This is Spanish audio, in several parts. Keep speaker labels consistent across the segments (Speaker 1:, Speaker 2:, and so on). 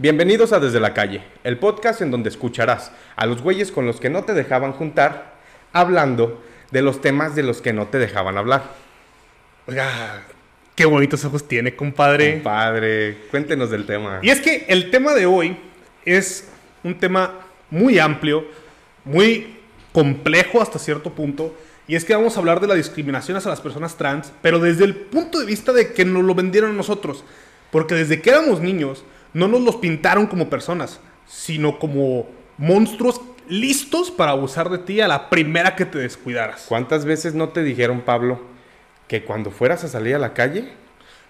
Speaker 1: Bienvenidos a Desde la Calle, el podcast en donde escucharás a los güeyes con los que no te dejaban juntar, hablando de los temas de los que no te dejaban hablar.
Speaker 2: Oiga, qué bonitos ojos tiene, compadre.
Speaker 1: Compadre, cuéntenos del tema.
Speaker 2: Y es que el tema de hoy es un tema muy amplio, muy complejo hasta cierto punto. Y es que vamos a hablar de la discriminación hacia las personas trans, pero desde el punto de vista de que nos lo vendieron a nosotros. Porque desde que éramos niños, no nos los pintaron como personas, sino como monstruos listos para abusar de ti a la primera que te descuidaras.
Speaker 1: ¿Cuántas veces no te dijeron, Pablo, que cuando fueras a salir a la calle,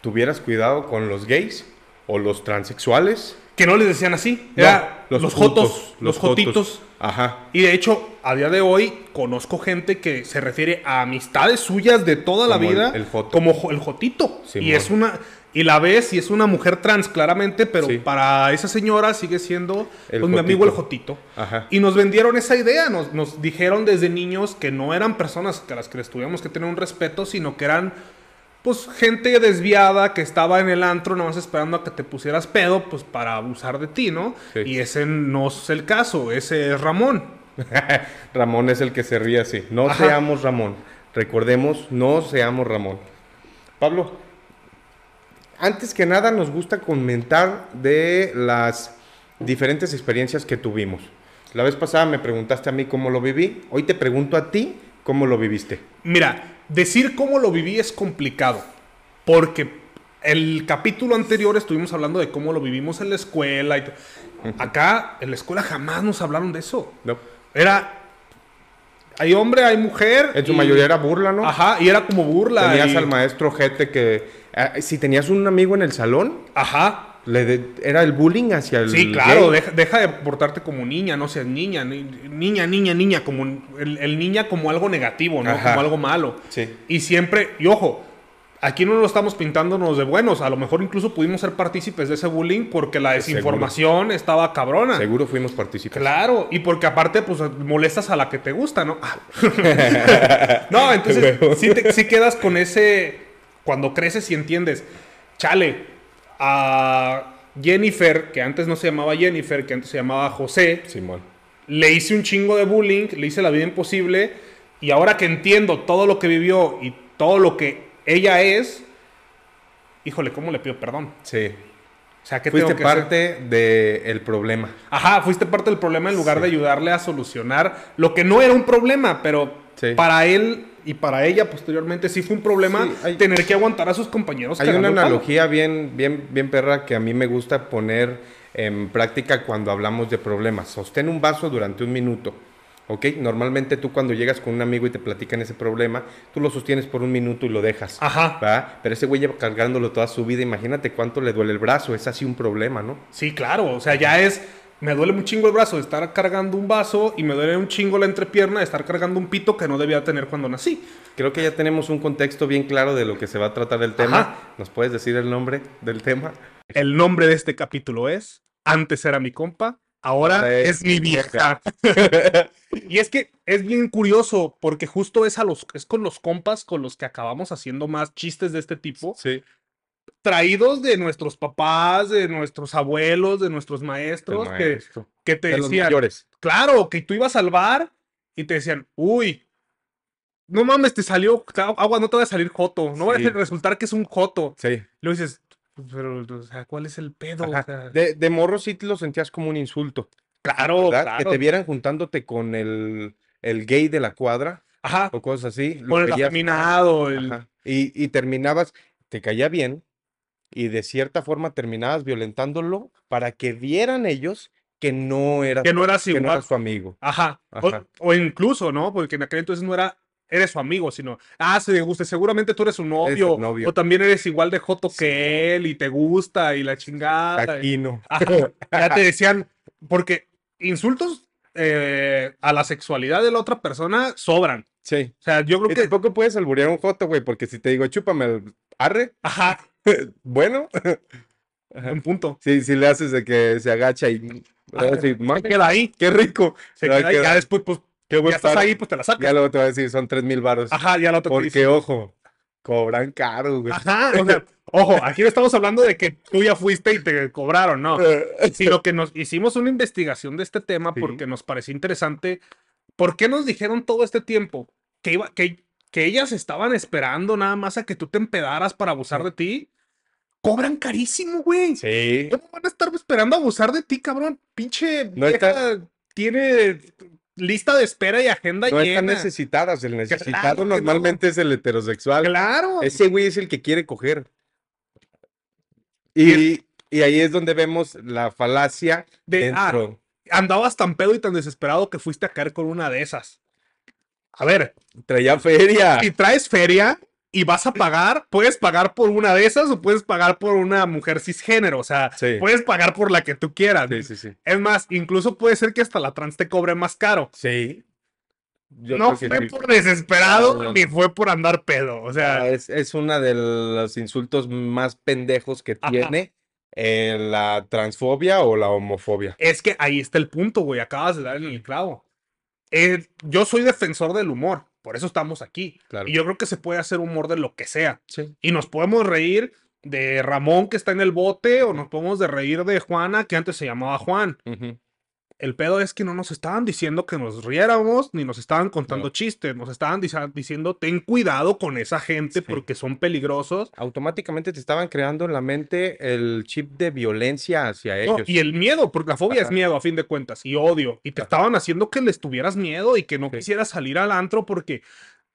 Speaker 1: tuvieras cuidado con los gays o los transexuales?
Speaker 2: Que no les decían así,
Speaker 1: No,
Speaker 2: era
Speaker 1: los
Speaker 2: los,
Speaker 1: jotos,
Speaker 2: jotos,
Speaker 1: los
Speaker 2: los jotitos.
Speaker 1: Ajá.
Speaker 2: Y de hecho, a día de hoy conozco gente que se refiere a amistades suyas de toda la
Speaker 1: Como el-
Speaker 2: vida
Speaker 1: el joto.
Speaker 2: como el jotito.
Speaker 1: Simón.
Speaker 2: y es una y la ves y es una mujer trans claramente, pero
Speaker 1: Sí.
Speaker 2: para esa señora sigue siendo pues, mi amigo el
Speaker 1: jotito. Ajá.
Speaker 2: Y nos vendieron esa idea, nos, nos dijeron desde niños que no eran personas a las que les tuviéramos que tener un respeto, sino que eran pues gente desviada que estaba en el antro nada más esperando a que te pusieras pedo pues para abusar de ti, ¿no?
Speaker 1: Sí.
Speaker 2: Y ese no es el caso, ese es Ramón.
Speaker 1: Ramón es el que se ríe así. No
Speaker 2: Ajá.
Speaker 1: seamos Ramón. Recordemos, no seamos Ramón. Pablo, antes que nada nos gusta comentar de las diferentes experiencias que tuvimos. La vez pasada me preguntaste a mí cómo lo viví. Hoy te pregunto a ti cómo lo viviste.
Speaker 2: Mira, decir cómo lo viví es complicado, porque el capítulo anterior estuvimos hablando de cómo lo vivimos en la escuela. Y Acá, en la escuela jamás nos hablaron de eso.
Speaker 1: ¿No?
Speaker 2: Era, hay hombre, hay mujer.
Speaker 1: En su
Speaker 2: y-
Speaker 1: mayoría era burla, ¿no?
Speaker 2: Ajá, y era como burla.
Speaker 1: Tenías
Speaker 2: y-
Speaker 1: al maestro Jete que... ah, si tenías un amigo en el salón,
Speaker 2: Ajá.
Speaker 1: le de- era el bullying hacia el
Speaker 2: Sí, claro, deja, deja de portarte como niña, no seas niña, ni- niña, niña, niña, como el, el niña como algo negativo, ¿no?
Speaker 1: Ajá.
Speaker 2: Como algo malo.
Speaker 1: Sí.
Speaker 2: Y siempre, y ojo, aquí no lo estamos pintándonos de buenos, a lo mejor incluso pudimos ser partícipes de ese bullying porque la desinformación estaba cabrona.
Speaker 1: Seguro fuimos partícipes.
Speaker 2: Claro, y porque aparte, pues molestas a la que te gusta, ¿no? No, entonces sí, te- sí quedas con ese. Cuando creces y entiendes, chale, a Jennifer, que antes no se llamaba Jennifer, que antes se llamaba José,
Speaker 1: Simón.
Speaker 2: le hice un chingo de bullying, le hice la vida imposible, y ahora que entiendo todo lo que vivió y todo lo que ella es, híjole, ¿cómo le pido perdón?
Speaker 1: Sí.
Speaker 2: O sea, ¿qué
Speaker 1: Fuiste
Speaker 2: tengo que
Speaker 1: parte del problema.
Speaker 2: Ajá, fuiste parte del problema en lugar
Speaker 1: Sí.
Speaker 2: de ayudarle a solucionar lo que no era un problema, pero
Speaker 1: Sí.
Speaker 2: para él y para ella posteriormente sí fue un problema
Speaker 1: Sí, hay-
Speaker 2: tener que aguantar a sus compañeros.
Speaker 1: Hay una
Speaker 2: palo.
Speaker 1: analogía bien, bien, bien perra que a mí me gusta poner en práctica cuando hablamos de problemas. Sostén un vaso durante un minuto. ¿Ok? Normalmente tú cuando llegas con un amigo y te platican ese problema, tú lo sostienes por un minuto y lo dejas.
Speaker 2: Ajá.
Speaker 1: ¿va? Pero ese güey lleva cargándolo toda su vida. Imagínate cuánto le duele el brazo. Es así un problema, ¿no?
Speaker 2: Sí, claro, o sea, ya es me duele un chingo el brazo de estar cargando un vaso y me duele un chingo la entrepierna de estar cargando un pito que no debía tener cuando nací.
Speaker 1: Creo que ya tenemos un contexto bien claro de lo que se va a tratar el tema.
Speaker 2: Ajá.
Speaker 1: ¿Nos puedes decir el nombre del tema?
Speaker 2: El nombre de este capítulo es Antes era mi compa, ahora
Speaker 1: es
Speaker 2: mi vieja. y es que es bien curioso porque justo es a los es con los compas con los que acabamos haciendo más chistes de este tipo,
Speaker 1: Sí.
Speaker 2: Traídos de nuestros papás, de nuestros abuelos, de nuestros maestros que, que te
Speaker 1: De los
Speaker 2: decían,
Speaker 1: mayores.
Speaker 2: claro, que tú ibas al bar y te decían, "Uy, no mames, te salió agua, no te va a salir joto, no va a resultar que es un joto."
Speaker 1: Sí.
Speaker 2: Luego dices, pero, o sea, ¿cuál es el pedo? O
Speaker 1: Ajá.
Speaker 2: sea,
Speaker 1: De, de morro sí te lo sentías como un insulto.
Speaker 2: claro,
Speaker 1: ¿verdad?
Speaker 2: claro.
Speaker 1: Que te vieran juntándote con el, el gay de la cuadra
Speaker 2: Ajá,
Speaker 1: o cosas así.
Speaker 2: con el afeminado, el...
Speaker 1: Ajá. Y, y terminabas, te caía bien y de cierta forma terminabas violentándolo para que vieran ellos que no eras,
Speaker 2: que no eras
Speaker 1: que no
Speaker 2: igual.
Speaker 1: eras su amigo.
Speaker 2: Ajá. O-
Speaker 1: Ajá.
Speaker 2: O, incluso, ¿no? Porque en aquel entonces no era, eres su amigo, sino, ah, se gusta, seguramente tú eres su novio,
Speaker 1: novio.
Speaker 2: o también eres igual de joto que él y te gusta y la chingada. y-
Speaker 1: Taquino.
Speaker 2: Ajá. Ya te decían, porque insultos eh, a la sexualidad de la otra persona sobran.
Speaker 1: Sí.
Speaker 2: O sea, yo creo
Speaker 1: Y
Speaker 2: que...
Speaker 1: tampoco puedes alburear un joto, güey, porque si te digo, chúpame el arre,
Speaker 2: Ajá,
Speaker 1: bueno,
Speaker 2: un punto.
Speaker 1: si, si le haces de que se agacha y... Así, "Ma,
Speaker 2: Se queda ahí.
Speaker 1: ¡Qué rico!
Speaker 2: Se queda ahí. Ya después, pues,
Speaker 1: ¡Qué
Speaker 2: ya estás
Speaker 1: paro".
Speaker 2: ahí, pues te la sacas.
Speaker 1: Ya luego te va a decir, son tres mil varos.
Speaker 2: Ajá, ya otra te
Speaker 1: Porque,
Speaker 2: dice.
Speaker 1: ojo, cobran caro, güey.
Speaker 2: Ajá, o sea, Ojo, aquí no estamos hablando de que tú ya fuiste y te cobraron, no. Sino que nos hicimos una investigación de este tema
Speaker 1: Sí.
Speaker 2: porque nos pareció interesante. ¿Por qué nos dijeron todo este tiempo que, iba, que, que ellas estaban esperando nada más a que tú te empedaras para abusar de ti? Cobran carísimo, güey.
Speaker 1: Sí.
Speaker 2: ¿Cómo van a estar esperando a abusar de ti, cabrón? Pinche
Speaker 1: No
Speaker 2: vieja
Speaker 1: está-
Speaker 2: tiene lista de espera y agenda
Speaker 1: No están
Speaker 2: llena.
Speaker 1: necesitadas. El necesitado
Speaker 2: Claro no.
Speaker 1: normalmente es el heterosexual.
Speaker 2: Claro.
Speaker 1: Ese güey es el que quiere coger. Y, y ahí es donde vemos la falacia
Speaker 2: De- ah,
Speaker 1: dentro.
Speaker 2: andabas tan pedo y tan desesperado que fuiste a caer con una de esas. A ver,
Speaker 1: Traía feria.
Speaker 2: si traes feria y vas a pagar, puedes pagar por una de esas o puedes pagar por una mujer cisgénero. O sea,
Speaker 1: Sí.
Speaker 2: puedes pagar por la que tú quieras.
Speaker 1: Sí, sí, sí.
Speaker 2: Es más, incluso puede ser que hasta la trans te cobre más caro.
Speaker 1: Sí. Yo
Speaker 2: no
Speaker 1: que
Speaker 2: fue por desesperado
Speaker 1: No, no.
Speaker 2: ni fue por andar pedo. O sea,
Speaker 1: Ah, es, es uno de los insultos más pendejos que
Speaker 2: Ajá.
Speaker 1: tiene eh, la transfobia o la homofobia.
Speaker 2: es que ahí está el punto, güey. Acabas de dar en el clavo. Eh, yo soy defensor del humor. Por eso estamos aquí.
Speaker 1: Claro.
Speaker 2: Y yo creo que se puede hacer humor de lo que sea.
Speaker 1: Sí.
Speaker 2: Y nos podemos reír de Ramón que está en el bote o nos podemos de reír de Juana que antes se llamaba Juan. El pedo es que no nos estaban diciendo que nos riéramos ni nos estaban contando
Speaker 1: No.
Speaker 2: chistes. Nos estaban diciendo ten cuidado con esa gente
Speaker 1: Sí.
Speaker 2: porque son peligrosos.
Speaker 1: Automáticamente te estaban creando en la mente el chip de violencia hacia
Speaker 2: No,
Speaker 1: ellos.
Speaker 2: y el miedo, porque la fobia es miedo a fin de cuentas y odio. Y te
Speaker 1: Ajá.
Speaker 2: estaban haciendo que les tuvieras miedo y que no
Speaker 1: Sí.
Speaker 2: quisieras salir al antro porque,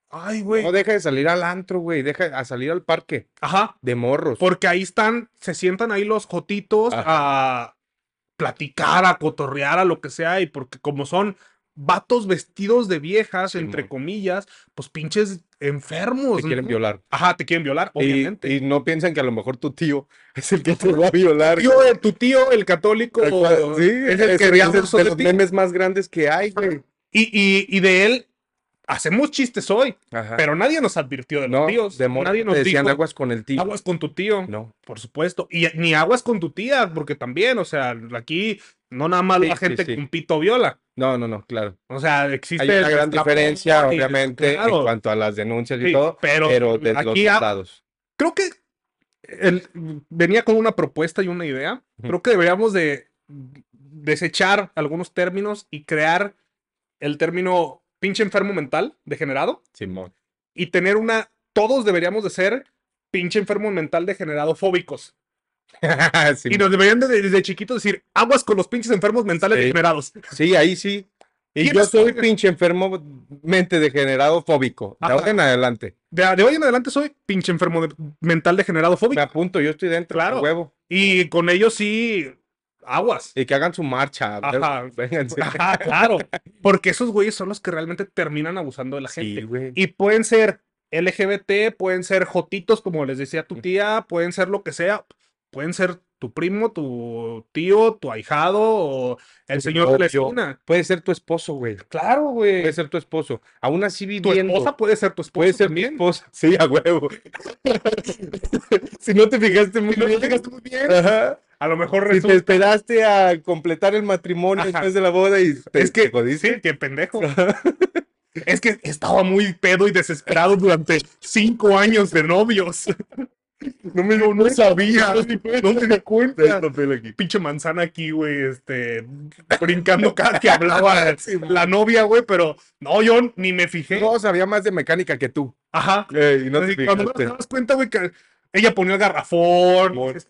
Speaker 2: ay, güey.
Speaker 1: No deja de salir al antro, güey. Deja a salir al parque
Speaker 2: Ajá.
Speaker 1: de morros.
Speaker 2: Porque ahí están, se sientan ahí los jotitos a cotorrear, a lo que sea, y porque como son vatos vestidos de viejas, entre comillas, pues pinches enfermos.
Speaker 1: Te quieren violar.
Speaker 2: Ajá, te quieren violar, obviamente.
Speaker 1: y no piensan que a lo mejor tu tío es el que te va a violar.
Speaker 2: Tío, eh, tu tío, el católico,
Speaker 1: Tal cual. Sí,
Speaker 2: es el
Speaker 1: es,
Speaker 2: que
Speaker 1: es
Speaker 2: ríamos
Speaker 1: de los memes más grandes que hay, güey.
Speaker 2: Y, y, y de él hacemos chistes hoy,
Speaker 1: Ajá.
Speaker 2: pero nadie nos advirtió de los
Speaker 1: no,
Speaker 2: tíos.
Speaker 1: de
Speaker 2: nadie nos
Speaker 1: decían
Speaker 2: dijo,
Speaker 1: aguas con el tío.
Speaker 2: aguas con tu tío.
Speaker 1: No.
Speaker 2: Por supuesto. Y ni aguas con tu tía, porque también, o sea, aquí no nada más
Speaker 1: Sí,
Speaker 2: la gente
Speaker 1: sí.
Speaker 2: con pito viola.
Speaker 1: No, no, no, claro.
Speaker 2: O sea, existe.
Speaker 1: Hay una gran diferencia,
Speaker 2: y-
Speaker 1: obviamente,
Speaker 2: claro,
Speaker 1: en cuanto a las denuncias y todo,
Speaker 2: pero,
Speaker 1: pero de los
Speaker 2: aquí ha-
Speaker 1: lados.
Speaker 2: creo que el- venía con una propuesta y una idea. Creo que deberíamos de desechar algunos términos y crear el término pinche enfermo mental degenerado
Speaker 1: Simón.
Speaker 2: y tener una. Todos deberíamos de ser pinche enfermo mental degenerado fóbicos. Y nos deberían de, desde chiquitos decir aguas con los pinches enfermos mentales
Speaker 1: Sí.
Speaker 2: degenerados.
Speaker 1: Sí, ahí sí. Y
Speaker 2: ¿Quién
Speaker 1: yo soy pinche enfermo, mente degenerado, fóbico. De
Speaker 2: Ajá.
Speaker 1: ahora en adelante.
Speaker 2: De, de hoy en adelante soy pinche enfermo de- mental degenerado
Speaker 1: Me
Speaker 2: fóbico.
Speaker 1: apunto, yo estoy dentro,
Speaker 2: Claro.
Speaker 1: huevo.
Speaker 2: Y con ellos sí, aguas.
Speaker 1: Y que hagan su marcha.
Speaker 2: Ajá.
Speaker 1: Vénganse.
Speaker 2: Ajá, claro. Porque esos güeyes son los que realmente terminan abusando de la
Speaker 1: Sí,
Speaker 2: gente.
Speaker 1: güey.
Speaker 2: Y pueden ser LGBT, pueden ser jotitos, como les decía tu tía, pueden ser lo que sea. Pueden ser tu primo, tu tío, tu ahijado o el
Speaker 1: Tu
Speaker 2: señor de la esquina.
Speaker 1: Puede ser tu esposo, güey.
Speaker 2: Claro, güey.
Speaker 1: Puede ser tu esposo. Aún así
Speaker 2: Tu
Speaker 1: viviendo.
Speaker 2: esposa puede ser tu esposa.
Speaker 1: Puede ser tu
Speaker 2: también.
Speaker 1: esposa. Sí, a huevo. si no te fijaste muy
Speaker 2: Si no te
Speaker 1: bien.
Speaker 2: fijaste muy bien.
Speaker 1: Ajá.
Speaker 2: A lo mejor
Speaker 1: Si te
Speaker 2: resulta.
Speaker 1: esperaste a completar el matrimonio
Speaker 2: Ajá.
Speaker 1: después de la boda y te,
Speaker 2: Es que, sí, qué pendejo. Es que estaba muy pedo y desesperado durante cinco años de novios. No me no sabía, no me di cuenta. Pinche manzana aquí, güey, este, brincando cada que hablaba la novia, güey, pero no, yo ni me fijé.
Speaker 1: No, sabía más de mecánica que tú.
Speaker 2: Ajá.
Speaker 1: Eh, y no te
Speaker 2: cuando te das cuenta, güey, que ella ponía el garrafón.
Speaker 1: Amor.
Speaker 2: es-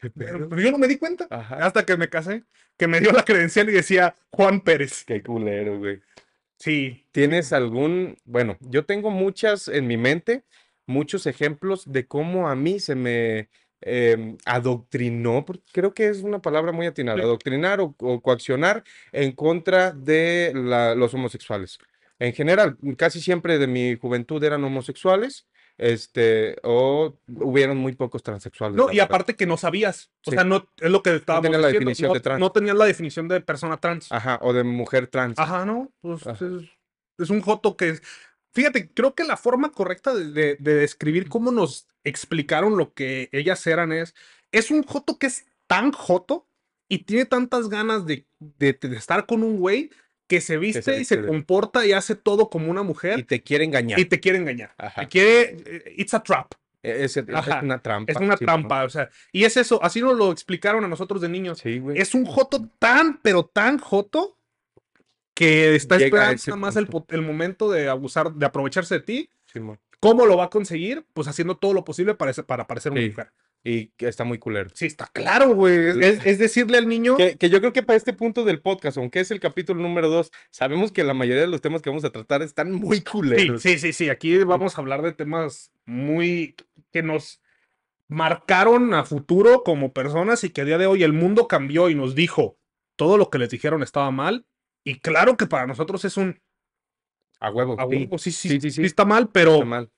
Speaker 1: ¿Qué
Speaker 2: Pero yo no me di cuenta
Speaker 1: Ajá.
Speaker 2: hasta que me casé, que me dio la credencial y decía Juan Pérez.
Speaker 1: Qué culero, güey.
Speaker 2: Sí,
Speaker 1: ¿Tienes algún, bueno, yo tengo muchas en mi mente, muchos ejemplos de cómo a mí se me em, adoctrinó, porque creo que es una palabra muy atinada,
Speaker 2: Sí.
Speaker 1: adoctrinar o, o coaccionar en contra de la- los homosexuales. En general, casi siempre de mi juventud eran homosexuales, este, o hubieron muy pocos transexuales.
Speaker 2: No,
Speaker 1: la
Speaker 2: y
Speaker 1: verdad.
Speaker 2: aparte que no sabías. O
Speaker 1: Sí.
Speaker 2: sea, no es lo que estábamos
Speaker 1: tenía la
Speaker 2: diciendo,
Speaker 1: definición
Speaker 2: no,
Speaker 1: de trans.
Speaker 2: no tenían la definición de persona trans.
Speaker 1: Ajá, o de mujer trans.
Speaker 2: Ajá, no. Pues
Speaker 1: Ajá.
Speaker 2: es, es un joto que es. Fíjate, creo que la forma correcta de, de- de describir cómo nos explicaron lo que ellas eran es. Es un joto que es tan joto y tiene tantas ganas de, estar con un güey que se viste y se comporta y hace todo como una
Speaker 1: Y
Speaker 2: mujer
Speaker 1: te quiere engañar.
Speaker 2: y te quiere engañar.
Speaker 1: Ajá.
Speaker 2: Te quiere. eh, It's a trap.
Speaker 1: Es, es una trampa.
Speaker 2: Es una
Speaker 1: sí,
Speaker 2: trampa, o sea, y es eso, así nos lo explicaron a nosotros de niños.
Speaker 1: Sí, güey.
Speaker 2: Es un joto tan, pero tan joto que está
Speaker 1: Llega
Speaker 2: esperando más el, momento de abusar, de aprovecharse de ti. ¿Cómo lo va a conseguir? Pues haciendo todo lo posible para, para parecer una
Speaker 1: Sí.
Speaker 2: mujer.
Speaker 1: Y que está muy culero.
Speaker 2: Sí, está claro, güey. Es, es decirle al niño.
Speaker 1: Que, que yo creo que para este punto del podcast, aunque es el capítulo número dos, sabemos que la mayoría de los temas que vamos a tratar están muy
Speaker 2: Sí,
Speaker 1: culeros.
Speaker 2: sí, sí, sí. Aquí vamos a hablar de temas muy que nos marcaron a futuro como personas y que a día de hoy el mundo cambió y nos dijo todo lo que les dijeron estaba mal. Y claro que para nosotros es un
Speaker 1: A huevo.
Speaker 2: a
Speaker 1: sí,
Speaker 2: huevo, sí, sí,
Speaker 1: sí, sí,
Speaker 2: sí está mal, pero,
Speaker 1: está mal.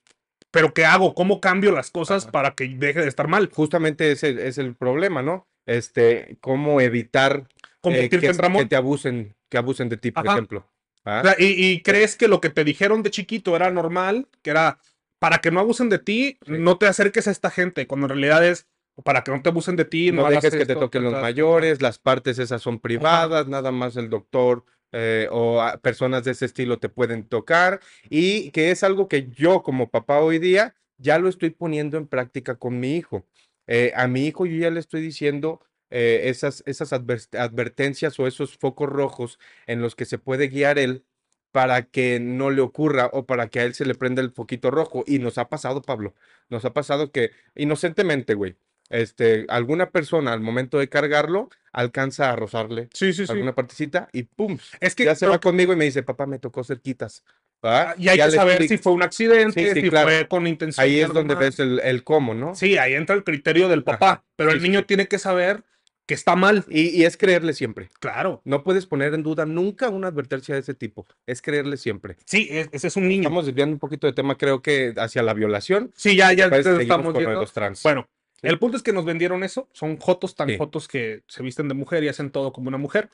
Speaker 2: pero ¿qué hago? ¿Cómo cambio las cosas
Speaker 1: Ajá.
Speaker 2: para que deje de estar mal?
Speaker 1: Justamente ese es el problema, ¿no? Este, cómo evitar eh, que,
Speaker 2: en Ramón.
Speaker 1: que te abusen, que abusen de ti, por
Speaker 2: Ajá.
Speaker 1: ejemplo. ¿Ah?
Speaker 2: O sea, y, y crees que lo que te dijeron de chiquito era normal, que era para que no abusen de ti,
Speaker 1: Sí.
Speaker 2: no te acerques a esta gente, cuando en realidad es para que no te abusen de ti, no,
Speaker 1: no dejes que te toquen los mayores, las partes esas son privadas, nada más el doctor eh, o personas de ese estilo te pueden tocar y que es algo que yo como papá hoy día ya lo estoy poniendo en práctica con mi hijo. Eh, a mi hijo yo ya le estoy diciendo eh, esas, esas adver- advertencias o esos focos rojos en los que se puede guiar él para que no le ocurra o para que a él se le prenda el foquito rojo. Y nos ha pasado, Pablo, nos ha pasado que inocentemente, güey, este, alguna persona al momento de cargarlo alcanza a rozarle
Speaker 2: Sí, sí, sí.
Speaker 1: alguna partecita y pum,
Speaker 2: Es que
Speaker 1: ya se va conmigo y me dice, papá, me tocó cerquitas. ¿va?
Speaker 2: Ah, Y hay
Speaker 1: Ya
Speaker 2: que saber
Speaker 1: explico.
Speaker 2: si fue un accidente,
Speaker 1: Sí, sí,
Speaker 2: si
Speaker 1: claro.
Speaker 2: fue con intención.
Speaker 1: Ahí es donde ves el, el cómo, ¿no?
Speaker 2: Sí, ahí entra el criterio del papá,
Speaker 1: Ajá.
Speaker 2: pero
Speaker 1: Sí,
Speaker 2: el
Speaker 1: sí,
Speaker 2: niño
Speaker 1: sí.
Speaker 2: tiene que saber que está mal.
Speaker 1: Y, y es creerle siempre.
Speaker 2: Claro.
Speaker 1: No puedes poner en duda nunca una advertencia de ese tipo. Es creerle siempre.
Speaker 2: Sí, es- ese es un niño.
Speaker 1: Estamos desviando un poquito de tema, creo que hacia la violación.
Speaker 2: Sí, ya, ya estamos viendo.
Speaker 1: los trans.
Speaker 2: Bueno,
Speaker 1: Sí.
Speaker 2: el punto es que nos vendieron eso. Son jotos tan
Speaker 1: Sí.
Speaker 2: jotos que se visten de mujer y hacen todo como una mujer.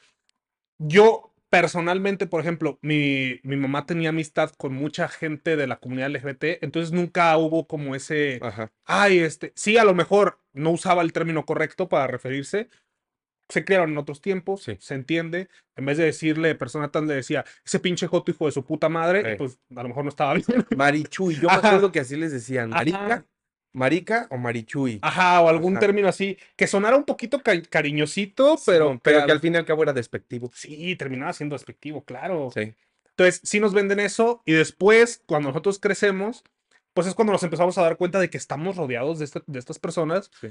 Speaker 2: Yo, personalmente, por ejemplo, mi, mi mamá tenía amistad con mucha gente de la comunidad LGBT, entonces nunca hubo como ese.
Speaker 1: Ajá.
Speaker 2: Ay, este. Sí, a lo mejor no usaba el término correcto para referirse. Se crearon en otros tiempos,
Speaker 1: Sí.
Speaker 2: se entiende. En vez de decirle persona tan le decía, ese pinche joto hijo de su puta madre,
Speaker 1: Sí.
Speaker 2: pues a lo mejor no estaba bien.
Speaker 1: Marichuy. Yo me
Speaker 2: Ajá.
Speaker 1: acuerdo que así les decían. Marica. Marica o marichuy.
Speaker 2: Ajá, o algún
Speaker 1: Ajá.
Speaker 2: término así, que sonara un poquito ca- cariñosito, pero,
Speaker 1: pero
Speaker 2: que
Speaker 1: que
Speaker 2: al-
Speaker 1: al fin y al cabo era despectivo.
Speaker 2: sí, terminaba siendo despectivo, claro.
Speaker 1: Sí.
Speaker 2: Entonces, sí nos venden eso y después, cuando nosotros crecemos, pues es cuando nos empezamos a dar cuenta de que estamos rodeados de, este- de estas personas
Speaker 1: Sí.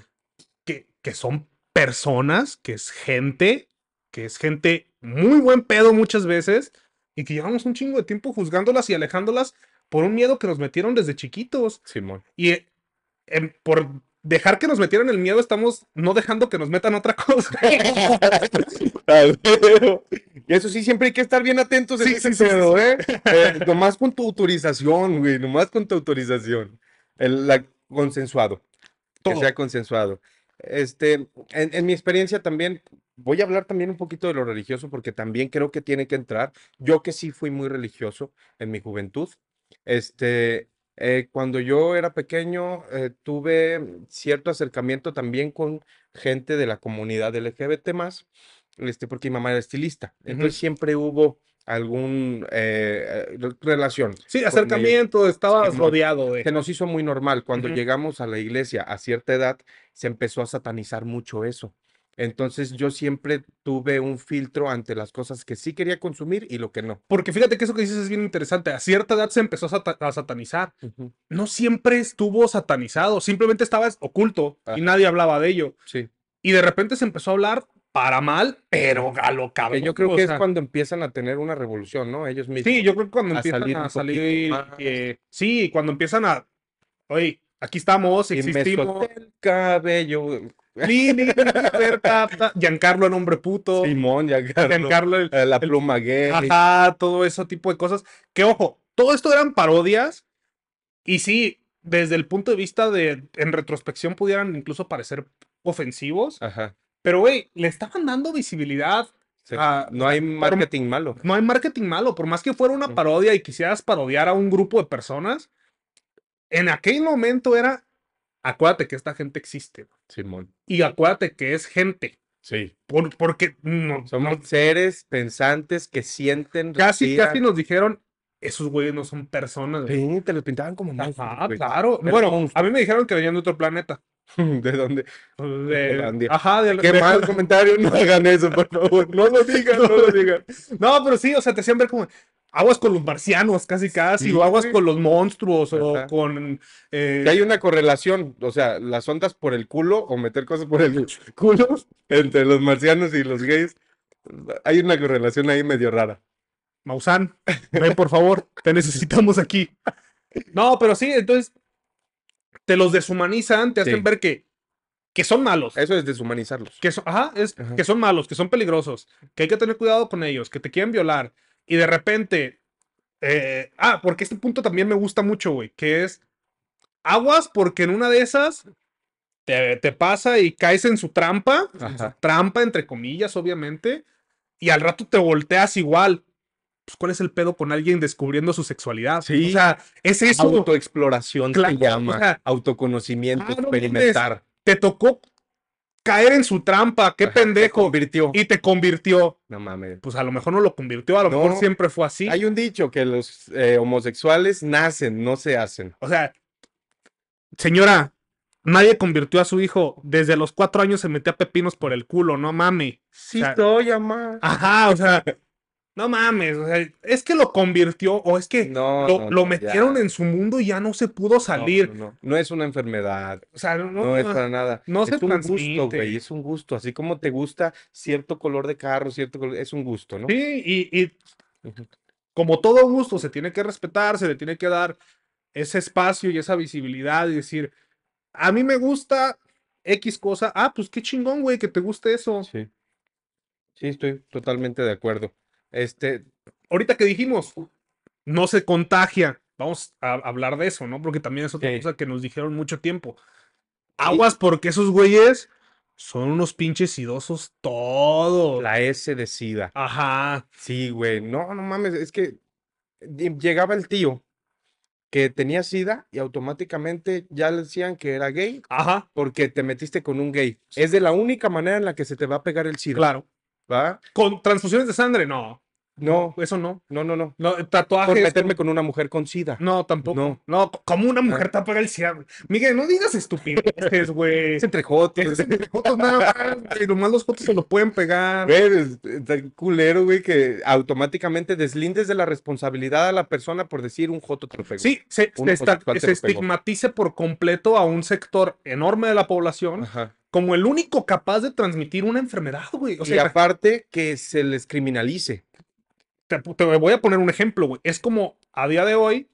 Speaker 2: que, que son personas, que es gente, que es gente muy buen pedo muchas veces y que llevamos un chingo de tiempo juzgándolas y alejándolas por un miedo que nos metieron desde chiquitos.
Speaker 1: Simón.
Speaker 2: Y eh, por dejar que nos metieran el miedo, estamos no dejando que nos metan otra cosa.
Speaker 1: Y eso sí, siempre hay que estar bien atentos en
Speaker 2: Sí,
Speaker 1: ese
Speaker 2: sí, sí,
Speaker 1: ¿eh? Eh, Nomás con tu autorización, güey, nomás con tu autorización. El la, consensuado. Que
Speaker 2: Todo.
Speaker 1: sea consensuado. Este, en, en mi experiencia también, voy a hablar también un poquito de lo religioso, porque también creo que tiene que entrar. Yo que sí fui muy religioso en mi juventud. Este, eh, cuando yo era pequeño, eh, tuve cierto acercamiento también con gente de la comunidad LGBT más, este, porque mi mamá era estilista. Entonces
Speaker 2: Ujú.
Speaker 1: siempre hubo algún eh, re- relación.
Speaker 2: Sí, acercamiento, estabas rodeado
Speaker 1: Se
Speaker 2: de.
Speaker 1: nos hizo muy normal. Cuando llegamos a la iglesia a cierta edad, se empezó a satanizar mucho eso. Entonces yo siempre tuve un filtro ante las cosas que sí quería consumir y lo que no.
Speaker 2: Porque fíjate que eso que dices es bien interesante. A cierta edad se empezó a, sata- a satanizar. No siempre estuvo satanizado, simplemente estaba oculto y nadie hablaba de ello.
Speaker 1: Sí.
Speaker 2: Y de repente se empezó a hablar para mal, pero a lo cabrón.
Speaker 1: yo creo
Speaker 2: o
Speaker 1: que
Speaker 2: sea,
Speaker 1: es cuando empiezan a tener una revolución, ¿no? Ellos mismos.
Speaker 2: Sí, yo creo que cuando
Speaker 1: a
Speaker 2: empiezan
Speaker 1: salir
Speaker 2: a salir. eh, sí, cuando empiezan a. Oye, aquí estamos,
Speaker 1: Y me
Speaker 2: existimos.
Speaker 1: el cabello.
Speaker 2: Li, li, li, ver, ta, ta. Giancarlo el hombre puto.
Speaker 1: Simón, ya
Speaker 2: Giancarlo el-
Speaker 1: la
Speaker 2: el-
Speaker 1: pluma gay.
Speaker 2: Ajá, todo ese tipo de cosas. Que ojo, todo esto eran parodias. Y sí, desde el punto de vista de, en retrospección, pudieran incluso parecer ofensivos.
Speaker 1: Ajá.
Speaker 2: Pero, güey, le estaban dando visibilidad.
Speaker 1: Sí.
Speaker 2: Ah,
Speaker 1: no hay marketing malo.
Speaker 2: No hay marketing malo. Por más que fuera una
Speaker 1: Mm.
Speaker 2: parodia y quisieras parodiar a un grupo de personas, en aquel momento era, acuérdate que esta gente existe.
Speaker 1: Simón.
Speaker 2: Y acuérdate que es gente.
Speaker 1: Sí.
Speaker 2: por- porque no,
Speaker 1: Somos
Speaker 2: no-
Speaker 1: seres pensantes que sienten,
Speaker 2: casi,
Speaker 1: respiran.
Speaker 2: casi nos dijeron, esos güeyes no son personas.
Speaker 1: Sí, te los pintaban como
Speaker 2: Ajá,
Speaker 1: güey.
Speaker 2: claro.
Speaker 1: Pero
Speaker 2: Bueno, a mí me dijeron que venían de otro planeta.
Speaker 1: ¿De dónde?
Speaker 2: De- ajá, de,
Speaker 1: Qué
Speaker 2: de-
Speaker 1: mal comentario, no hagan eso, por favor. No lo digan, no lo digan.
Speaker 2: No, pero sí, o sea, te hacían ver como aguas con los marcianos, casi casi,
Speaker 1: Sí,
Speaker 2: o aguas con los monstruos, o con. eh,
Speaker 1: Que hay una correlación, o sea, las ondas por el culo o meter cosas por el culo entre los marcianos y los gays. Hay una correlación ahí medio rara.
Speaker 2: Maussan, ven por favor, te necesitamos aquí. No, pero sí, entonces te los deshumanizan, te hacen ver que, que son malos.
Speaker 1: Eso es deshumanizarlos.
Speaker 2: Que son, ajá, es,
Speaker 1: Ajá.
Speaker 2: que son malos, que son peligrosos, que hay que tener cuidado con ellos, que te quieren violar. Y de repente. eh, ah, porque este punto también me gusta mucho, güey. Que es. Aguas, porque en una de esas. Te, te pasa y caes en su trampa. en su trampa, entre comillas, obviamente. Y al rato te volteas igual. Pues, ¿cuál es el pedo con alguien descubriendo su sexualidad?
Speaker 1: Sí.
Speaker 2: O sea, es eso.
Speaker 1: Autoexploración
Speaker 2: Claro,
Speaker 1: se llama.
Speaker 2: o sea,
Speaker 1: autoconocimiento,
Speaker 2: ah, no
Speaker 1: experimentar.
Speaker 2: Te tocó caer en su trampa. Qué
Speaker 1: Ajá, te
Speaker 2: pendejo.
Speaker 1: convirtió.
Speaker 2: Y te convirtió.
Speaker 1: No mames.
Speaker 2: pues a lo mejor no lo convirtió, a lo
Speaker 1: No.
Speaker 2: mejor siempre fue así.
Speaker 1: Hay un dicho que los eh, homosexuales nacen, no se hacen.
Speaker 2: O sea, señora, nadie convirtió a su hijo. Desde los cuatro años se metía pepinos por el culo, no mames.
Speaker 1: Sí,
Speaker 2: O sea,
Speaker 1: soy, amá.
Speaker 2: Ajá, o sea, no mames. O sea, es que lo convirtió, o es que
Speaker 1: No,
Speaker 2: lo,
Speaker 1: no,
Speaker 2: lo
Speaker 1: no,
Speaker 2: metieron
Speaker 1: ya.
Speaker 2: en su mundo y ya no se pudo salir.
Speaker 1: No, es una enfermedad.
Speaker 2: O sea, no,
Speaker 1: No, es para nada.
Speaker 2: no
Speaker 1: es
Speaker 2: se
Speaker 1: un gusto, güey. Es un gusto. Así como te gusta cierto color de carro, cierto color, es un gusto, ¿no?
Speaker 2: Sí, y, y como todo gusto, se tiene que respetar, se le tiene que dar ese espacio y esa visibilidad y decir, a mí me gusta X cosa, ah, pues qué chingón, güey, que te guste eso.
Speaker 1: Sí. Sí, estoy totalmente de acuerdo. Este,
Speaker 2: Ahorita que dijimos, no se contagia, vamos a hablar de eso, ¿no? Porque también es otra
Speaker 1: Sí.
Speaker 2: cosa que nos dijeron mucho tiempo. Aguas porque esos güeyes son unos pinches idosos todos.
Speaker 1: la S de SIDA.
Speaker 2: Ajá.
Speaker 1: Sí, güey. No, no mames, es que ll- llegaba el tío que tenía SIDA y automáticamente ya le decían que era gay
Speaker 2: Ajá.
Speaker 1: porque te metiste con un gay. Es de la única manera en la que se te va a pegar el SIDA,
Speaker 2: Claro.
Speaker 1: ¿Va?
Speaker 2: Con transfusiones de sangre, no.
Speaker 1: No,
Speaker 2: Eso no.
Speaker 1: no, no, no.
Speaker 2: No,
Speaker 1: Por
Speaker 2: tatuajes.
Speaker 1: meterme con una mujer con SIDA.
Speaker 2: No, tampoco.
Speaker 1: No.
Speaker 2: No, co- como una mujer tapa el cielo. Miguel, no digas estupideces, güey.
Speaker 1: Es entre jotos.
Speaker 2: Es entre fotos nada más, güey. Nomás los fotos se lo pueden pegar.
Speaker 1: Güey, es- culero, güey, que automáticamente deslindes de la responsabilidad a la persona por decir un joto te lo pegó.
Speaker 2: Sí, se, se se estigmatice por completo a un sector enorme de la población
Speaker 1: Ajá.
Speaker 2: Como el único capaz de transmitir una enfermedad, güey. O
Speaker 1: y
Speaker 2: sea,
Speaker 1: aparte que se les criminalice.
Speaker 2: te, te voy a poner un ejemplo, güey. Es como a día de hoy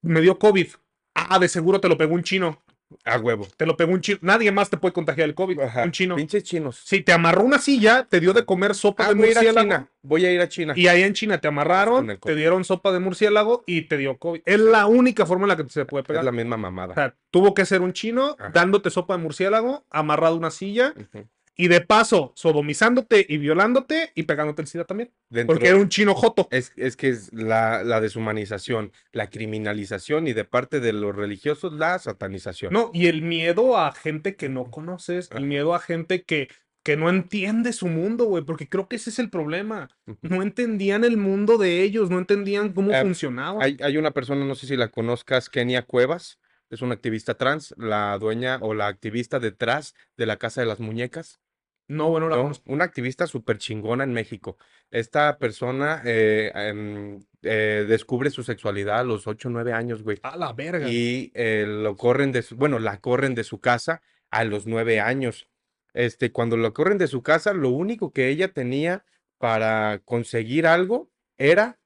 Speaker 2: me dio COVID. Ah, de seguro te lo pegó un chino.
Speaker 1: A huevo.
Speaker 2: Te lo pegó un chino. Nadie más te puede contagiar el COVID.
Speaker 1: Ajá.
Speaker 2: Un chino.
Speaker 1: Pinches chinos.
Speaker 2: Si te amarró una silla, te dio de comer sopa
Speaker 1: Ah,
Speaker 2: de
Speaker 1: voy a ir a
Speaker 2: murciélago.
Speaker 1: China. Voy a ir a China.
Speaker 2: Y ahí en China te amarraron, te dieron sopa de murciélago y te dio COVID. Es la única forma en la que se puede
Speaker 1: Es
Speaker 2: pegar.
Speaker 1: la misma
Speaker 2: O
Speaker 1: mamada.
Speaker 2: sea, tuvo que ser un chino
Speaker 1: Ajá.
Speaker 2: dándote sopa de murciélago, amarrado a una silla
Speaker 1: Ujú.
Speaker 2: Y de paso sodomizándote y violándote y pegándote el SIDA también.
Speaker 1: Dentro-
Speaker 2: Porque era un chino joto.
Speaker 1: es, es que es la, la deshumanización, la criminalización y de parte de los religiosos la satanización.
Speaker 2: No, y el miedo a gente que no conoces, el
Speaker 1: Ah.
Speaker 2: miedo a gente que, que no entiende su mundo, güey, porque creo que ese es el problema. No entendían el mundo de ellos, no entendían cómo
Speaker 1: Eh,
Speaker 2: funcionaba.
Speaker 1: Hay, hay una persona, no sé si la conozcas, Kenia Cuevas, es una activista trans, la dueña o la activista detrás de la Casa de las Muñecas.
Speaker 2: No, bueno, la
Speaker 1: ¿no? Una activista súper chingona en México. Esta persona eh, em, eh, descubre su sexualidad a los 8 o 9 años, güey.
Speaker 2: A la verga.
Speaker 1: Y eh, lo corren de su, bueno, la corren de su casa a los 9 años. Este, cuando lo corren de su casa, lo único que ella tenía para conseguir algo era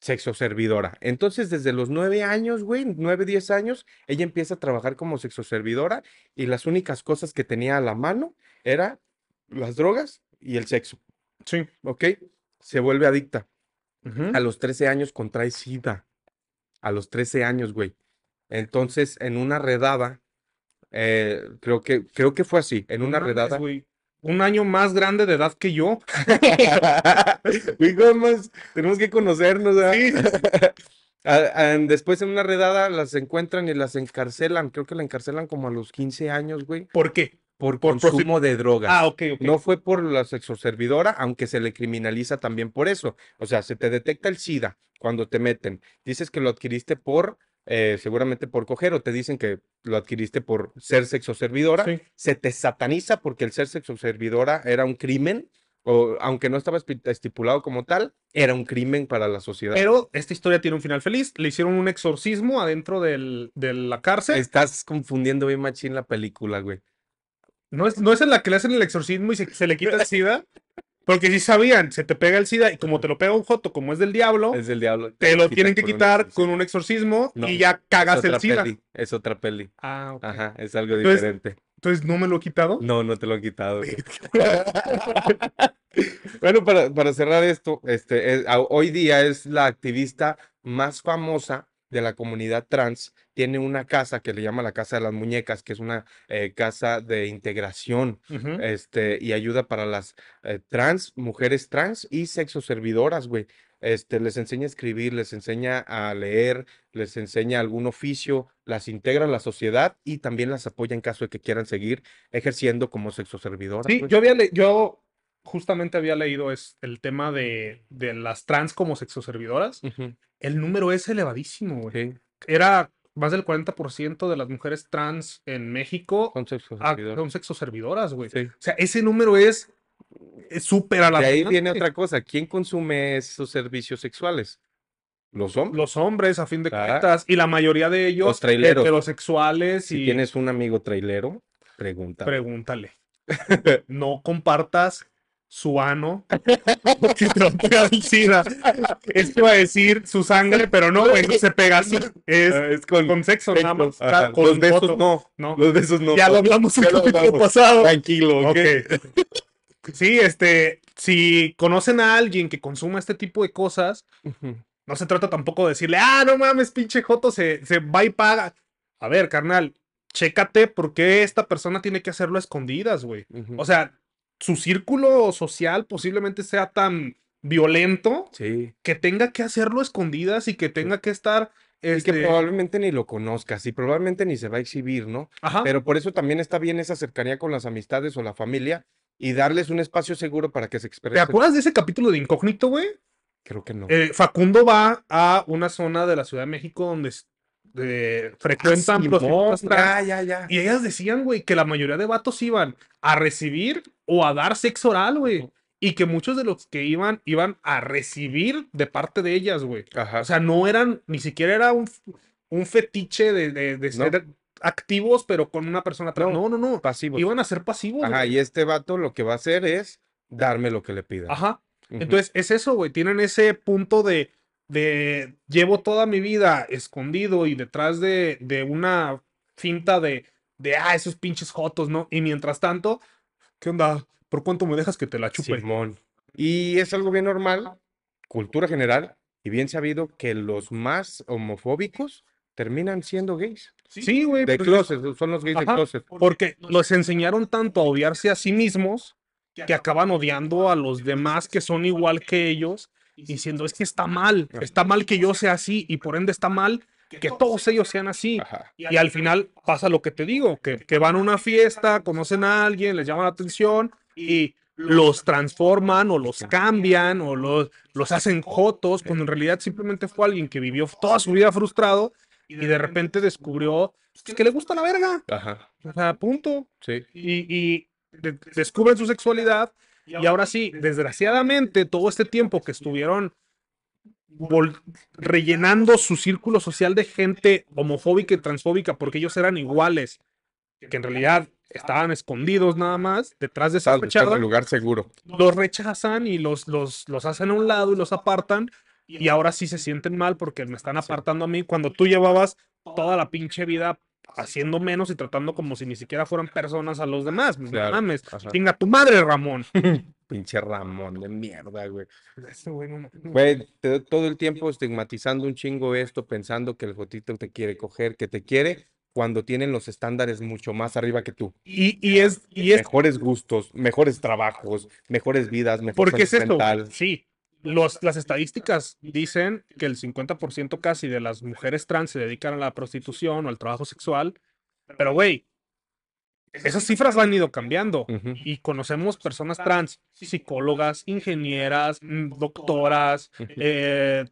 Speaker 1: sexo servidora. Entonces, desde los 9 años, güey, 9, 10 años, ella empieza a trabajar como sexo servidora y las únicas cosas que tenía a la mano era las drogas y el sexo,
Speaker 2: Sí.
Speaker 1: ¿ok? Se vuelve adicta. A los 13 años contrae SIDA. A los 13 años, güey. Entonces, en una redada, eh, creo que, creo que fue así, en una
Speaker 2: No mames,
Speaker 1: redada.
Speaker 2: güey. Un año más grande de edad que yo.
Speaker 1: Güey. Tenemos que conocernos. Ah, ah, Después en una redada las encuentran y las encarcelan. Creo que la encarcelan como a los 15 años, güey.
Speaker 2: ¿Por qué?
Speaker 1: Por,
Speaker 2: Por
Speaker 1: consumo de drogas.
Speaker 2: Ah, ok, ok.
Speaker 1: No fue por la sexoservidora, aunque se le criminaliza también por eso. O sea, se te detecta el SIDA cuando te meten. Dices que lo adquiriste por, eh, seguramente por coger, o te dicen que lo adquiriste por ser sexoservidora.
Speaker 2: Sí.
Speaker 1: Se te sataniza porque el ser sexoservidora era un crimen, o aunque no estaba estipulado como tal, era un crimen para la sociedad.
Speaker 2: Pero esta historia tiene un final feliz. Le hicieron un exorcismo adentro del- de la cárcel.
Speaker 1: Estás confundiendo bien machín la película, güey.
Speaker 2: No es, no es en la que le hacen el exorcismo y se, se le quita el SIDA. Porque si sabían, se te pega el SIDA y como te lo pega un joto, como es del diablo,
Speaker 1: Es del diablo.
Speaker 2: te lo tienen que
Speaker 1: un
Speaker 2: quitar con un exorcismo
Speaker 1: No,
Speaker 2: y ya cagas el SIDA.
Speaker 1: peli, es otra peli.
Speaker 2: Ah, ok.
Speaker 1: Ajá, es algo
Speaker 2: Entonces-
Speaker 1: diferente.
Speaker 2: Entonces no me lo he quitado.
Speaker 1: No, no te lo han quitado. bueno, para, para cerrar esto, este, es- hoy día es la activista más famosa de la comunidad trans. Tiene una casa que le llama la Casa de las Muñecas, que es una eh, casa de integración este, y ayuda para las eh, trans, mujeres trans y sexoservidoras, güey. Este, les enseña a escribir, les enseña a leer, les enseña algún oficio, las integra a la sociedad y también las apoya en caso de que quieran seguir ejerciendo como sexoservidoras.
Speaker 2: Sí,
Speaker 1: güey.
Speaker 2: yo había yo justamente había leído es el tema de, de las trans como sexoservidoras.
Speaker 1: Ujú,
Speaker 2: El número es elevadísimo, güey.
Speaker 1: sí,
Speaker 2: Era más del 40% de las mujeres trans en México
Speaker 1: son
Speaker 2: ah,
Speaker 1: sexoservidoras.
Speaker 2: son sexoservidoras, güey.
Speaker 1: Sí.
Speaker 2: O sea, ese número es súper
Speaker 1: De ahí viene otra cosa. ¿Quién consume esos servicios sexuales? Los hombres.
Speaker 2: Los hombres, a fin de
Speaker 1: Ah.
Speaker 2: cuentas, y la mayoría de ellos
Speaker 1: Los traileros.
Speaker 2: heterosexuales
Speaker 1: Si
Speaker 2: y
Speaker 1: tienes un amigo trailero, pregunta.
Speaker 2: pregúntale. No compartas su ano porque te el SIDA. Es que iba a decir su sangre, pero no, güey, no se pega así. Es
Speaker 1: Ah, es con,
Speaker 2: con sexo nada más. con
Speaker 1: Los besos
Speaker 2: foto.
Speaker 1: no.
Speaker 2: No.
Speaker 1: Los besos no.
Speaker 2: Ya lo hablamos el
Speaker 1: Ya lo
Speaker 2: capítulo pasado.
Speaker 1: Tranquilo, ¿ok?
Speaker 2: Sí, este, si conocen a alguien que consuma este tipo de cosas, no se trata tampoco de decirle, ah, no mames, pinche Joto, se, se va y paga. A ver, carnal, chécate por qué esta persona tiene que hacerlo a escondidas, güey. O sea, su círculo social posiblemente sea tan violento
Speaker 1: sí.
Speaker 2: que tenga que hacerlo escondidas y que tenga que estar.
Speaker 1: Y que
Speaker 2: Este,
Speaker 1: probablemente ni lo conozcas y probablemente ni se va a exhibir, ¿no?
Speaker 2: ajá,
Speaker 1: Pero por eso también está bien esa cercanía con las amistades o la familia y darles un espacio seguro para que se
Speaker 2: ¿Te
Speaker 1: expresen.
Speaker 2: acuerdas de ese capítulo de Incógnito, güey?
Speaker 1: Creo que no.
Speaker 2: Eh, Facundo va a una zona de la Ciudad de México donde frecuentan
Speaker 1: Simón,
Speaker 2: prostitutas trans.
Speaker 1: ya, ya, ya.
Speaker 2: Y ellas decían, güey, que la mayoría de vatos iban a recibir o a dar sexo oral, güey. Y que muchos de los que iban, iban a recibir de parte de ellas, güey. O sea, no eran, ni siquiera era un, un fetiche de, de- de
Speaker 1: No.
Speaker 2: ser activos, pero con una persona trans.
Speaker 1: No,
Speaker 2: No, no, no.
Speaker 1: pasivos.
Speaker 2: Iban a ser pasivos.
Speaker 1: Ajá,
Speaker 2: güey.
Speaker 1: y este vato lo que va a hacer es darme lo que le pida.
Speaker 2: Ajá.
Speaker 1: Ujú.
Speaker 2: Entonces, es eso, güey. Tienen ese punto de, de llevo toda mi vida escondido y detrás de, de una finta de, de, ah, esos pinches jotos, ¿no? Y mientras tanto, ¿qué onda? ¿Por cuánto me dejas que te la chupe?
Speaker 1: Simón. Y es algo bien normal, cultura general, y bien sabido que los más homofóbicos terminan siendo gays.
Speaker 2: Sí, güey.
Speaker 1: De
Speaker 2: pues,
Speaker 1: closet, son los gays de closet.
Speaker 2: Porque los enseñaron tanto a odiarse a sí mismos que acaban odiando a los demás que son igual que ellos, diciendo, es que está mal, está mal que yo sea así y por ende está mal que todos ellos sean así.
Speaker 1: Ajá.
Speaker 2: Y al final pasa lo que te digo, que, que van a una fiesta, conocen a alguien, les llama la atención y los transforman o los cambian o los, los hacen jotos, cuando en realidad simplemente fue alguien que vivió toda su vida frustrado y de repente descubrió pues, que le gusta la verga.
Speaker 1: Ajá.
Speaker 2: O sea, punto.
Speaker 1: Sí.
Speaker 2: Y, y de- descubren su sexualidad y ahora sí, desgraciadamente, todo este tiempo que estuvieron rellenando su círculo social de gente homofóbica y transfóbica porque ellos eran iguales, que en realidad estaban escondidos nada más detrás de esa fachada,
Speaker 1: lugar seguro.
Speaker 2: los rechazan y los, los, los hacen a un lado y los apartan. Y ahora sí se sienten mal porque me están apartando a mí cuando tú llevabas toda la pinche vida haciendo menos y tratando como si ni siquiera fueran personas a los demás. No
Speaker 1: Claro,
Speaker 2: mames.
Speaker 1: ajá.
Speaker 2: Chinga tu madre, Ramón.
Speaker 1: Pinche Ramón de mierda, güey.
Speaker 2: Ese güey no.
Speaker 1: Güey, te- todo el tiempo estigmatizando un chingo esto, pensando que el fotito te quiere coger, que te quiere, cuando tienen los estándares mucho más arriba que tú.
Speaker 2: Y, y es, y es
Speaker 1: Mejores gustos, mejores trabajos, mejores vidas, mejor
Speaker 2: porque es esto. Sí. Los, las estadísticas dicen que el 50% casi de las mujeres trans se dedican a la prostitución o al trabajo sexual. Pero, güey, esas cifras han ido cambiando. Y conocemos personas trans, psicólogas, ingenieras, mm, doctoras, eh,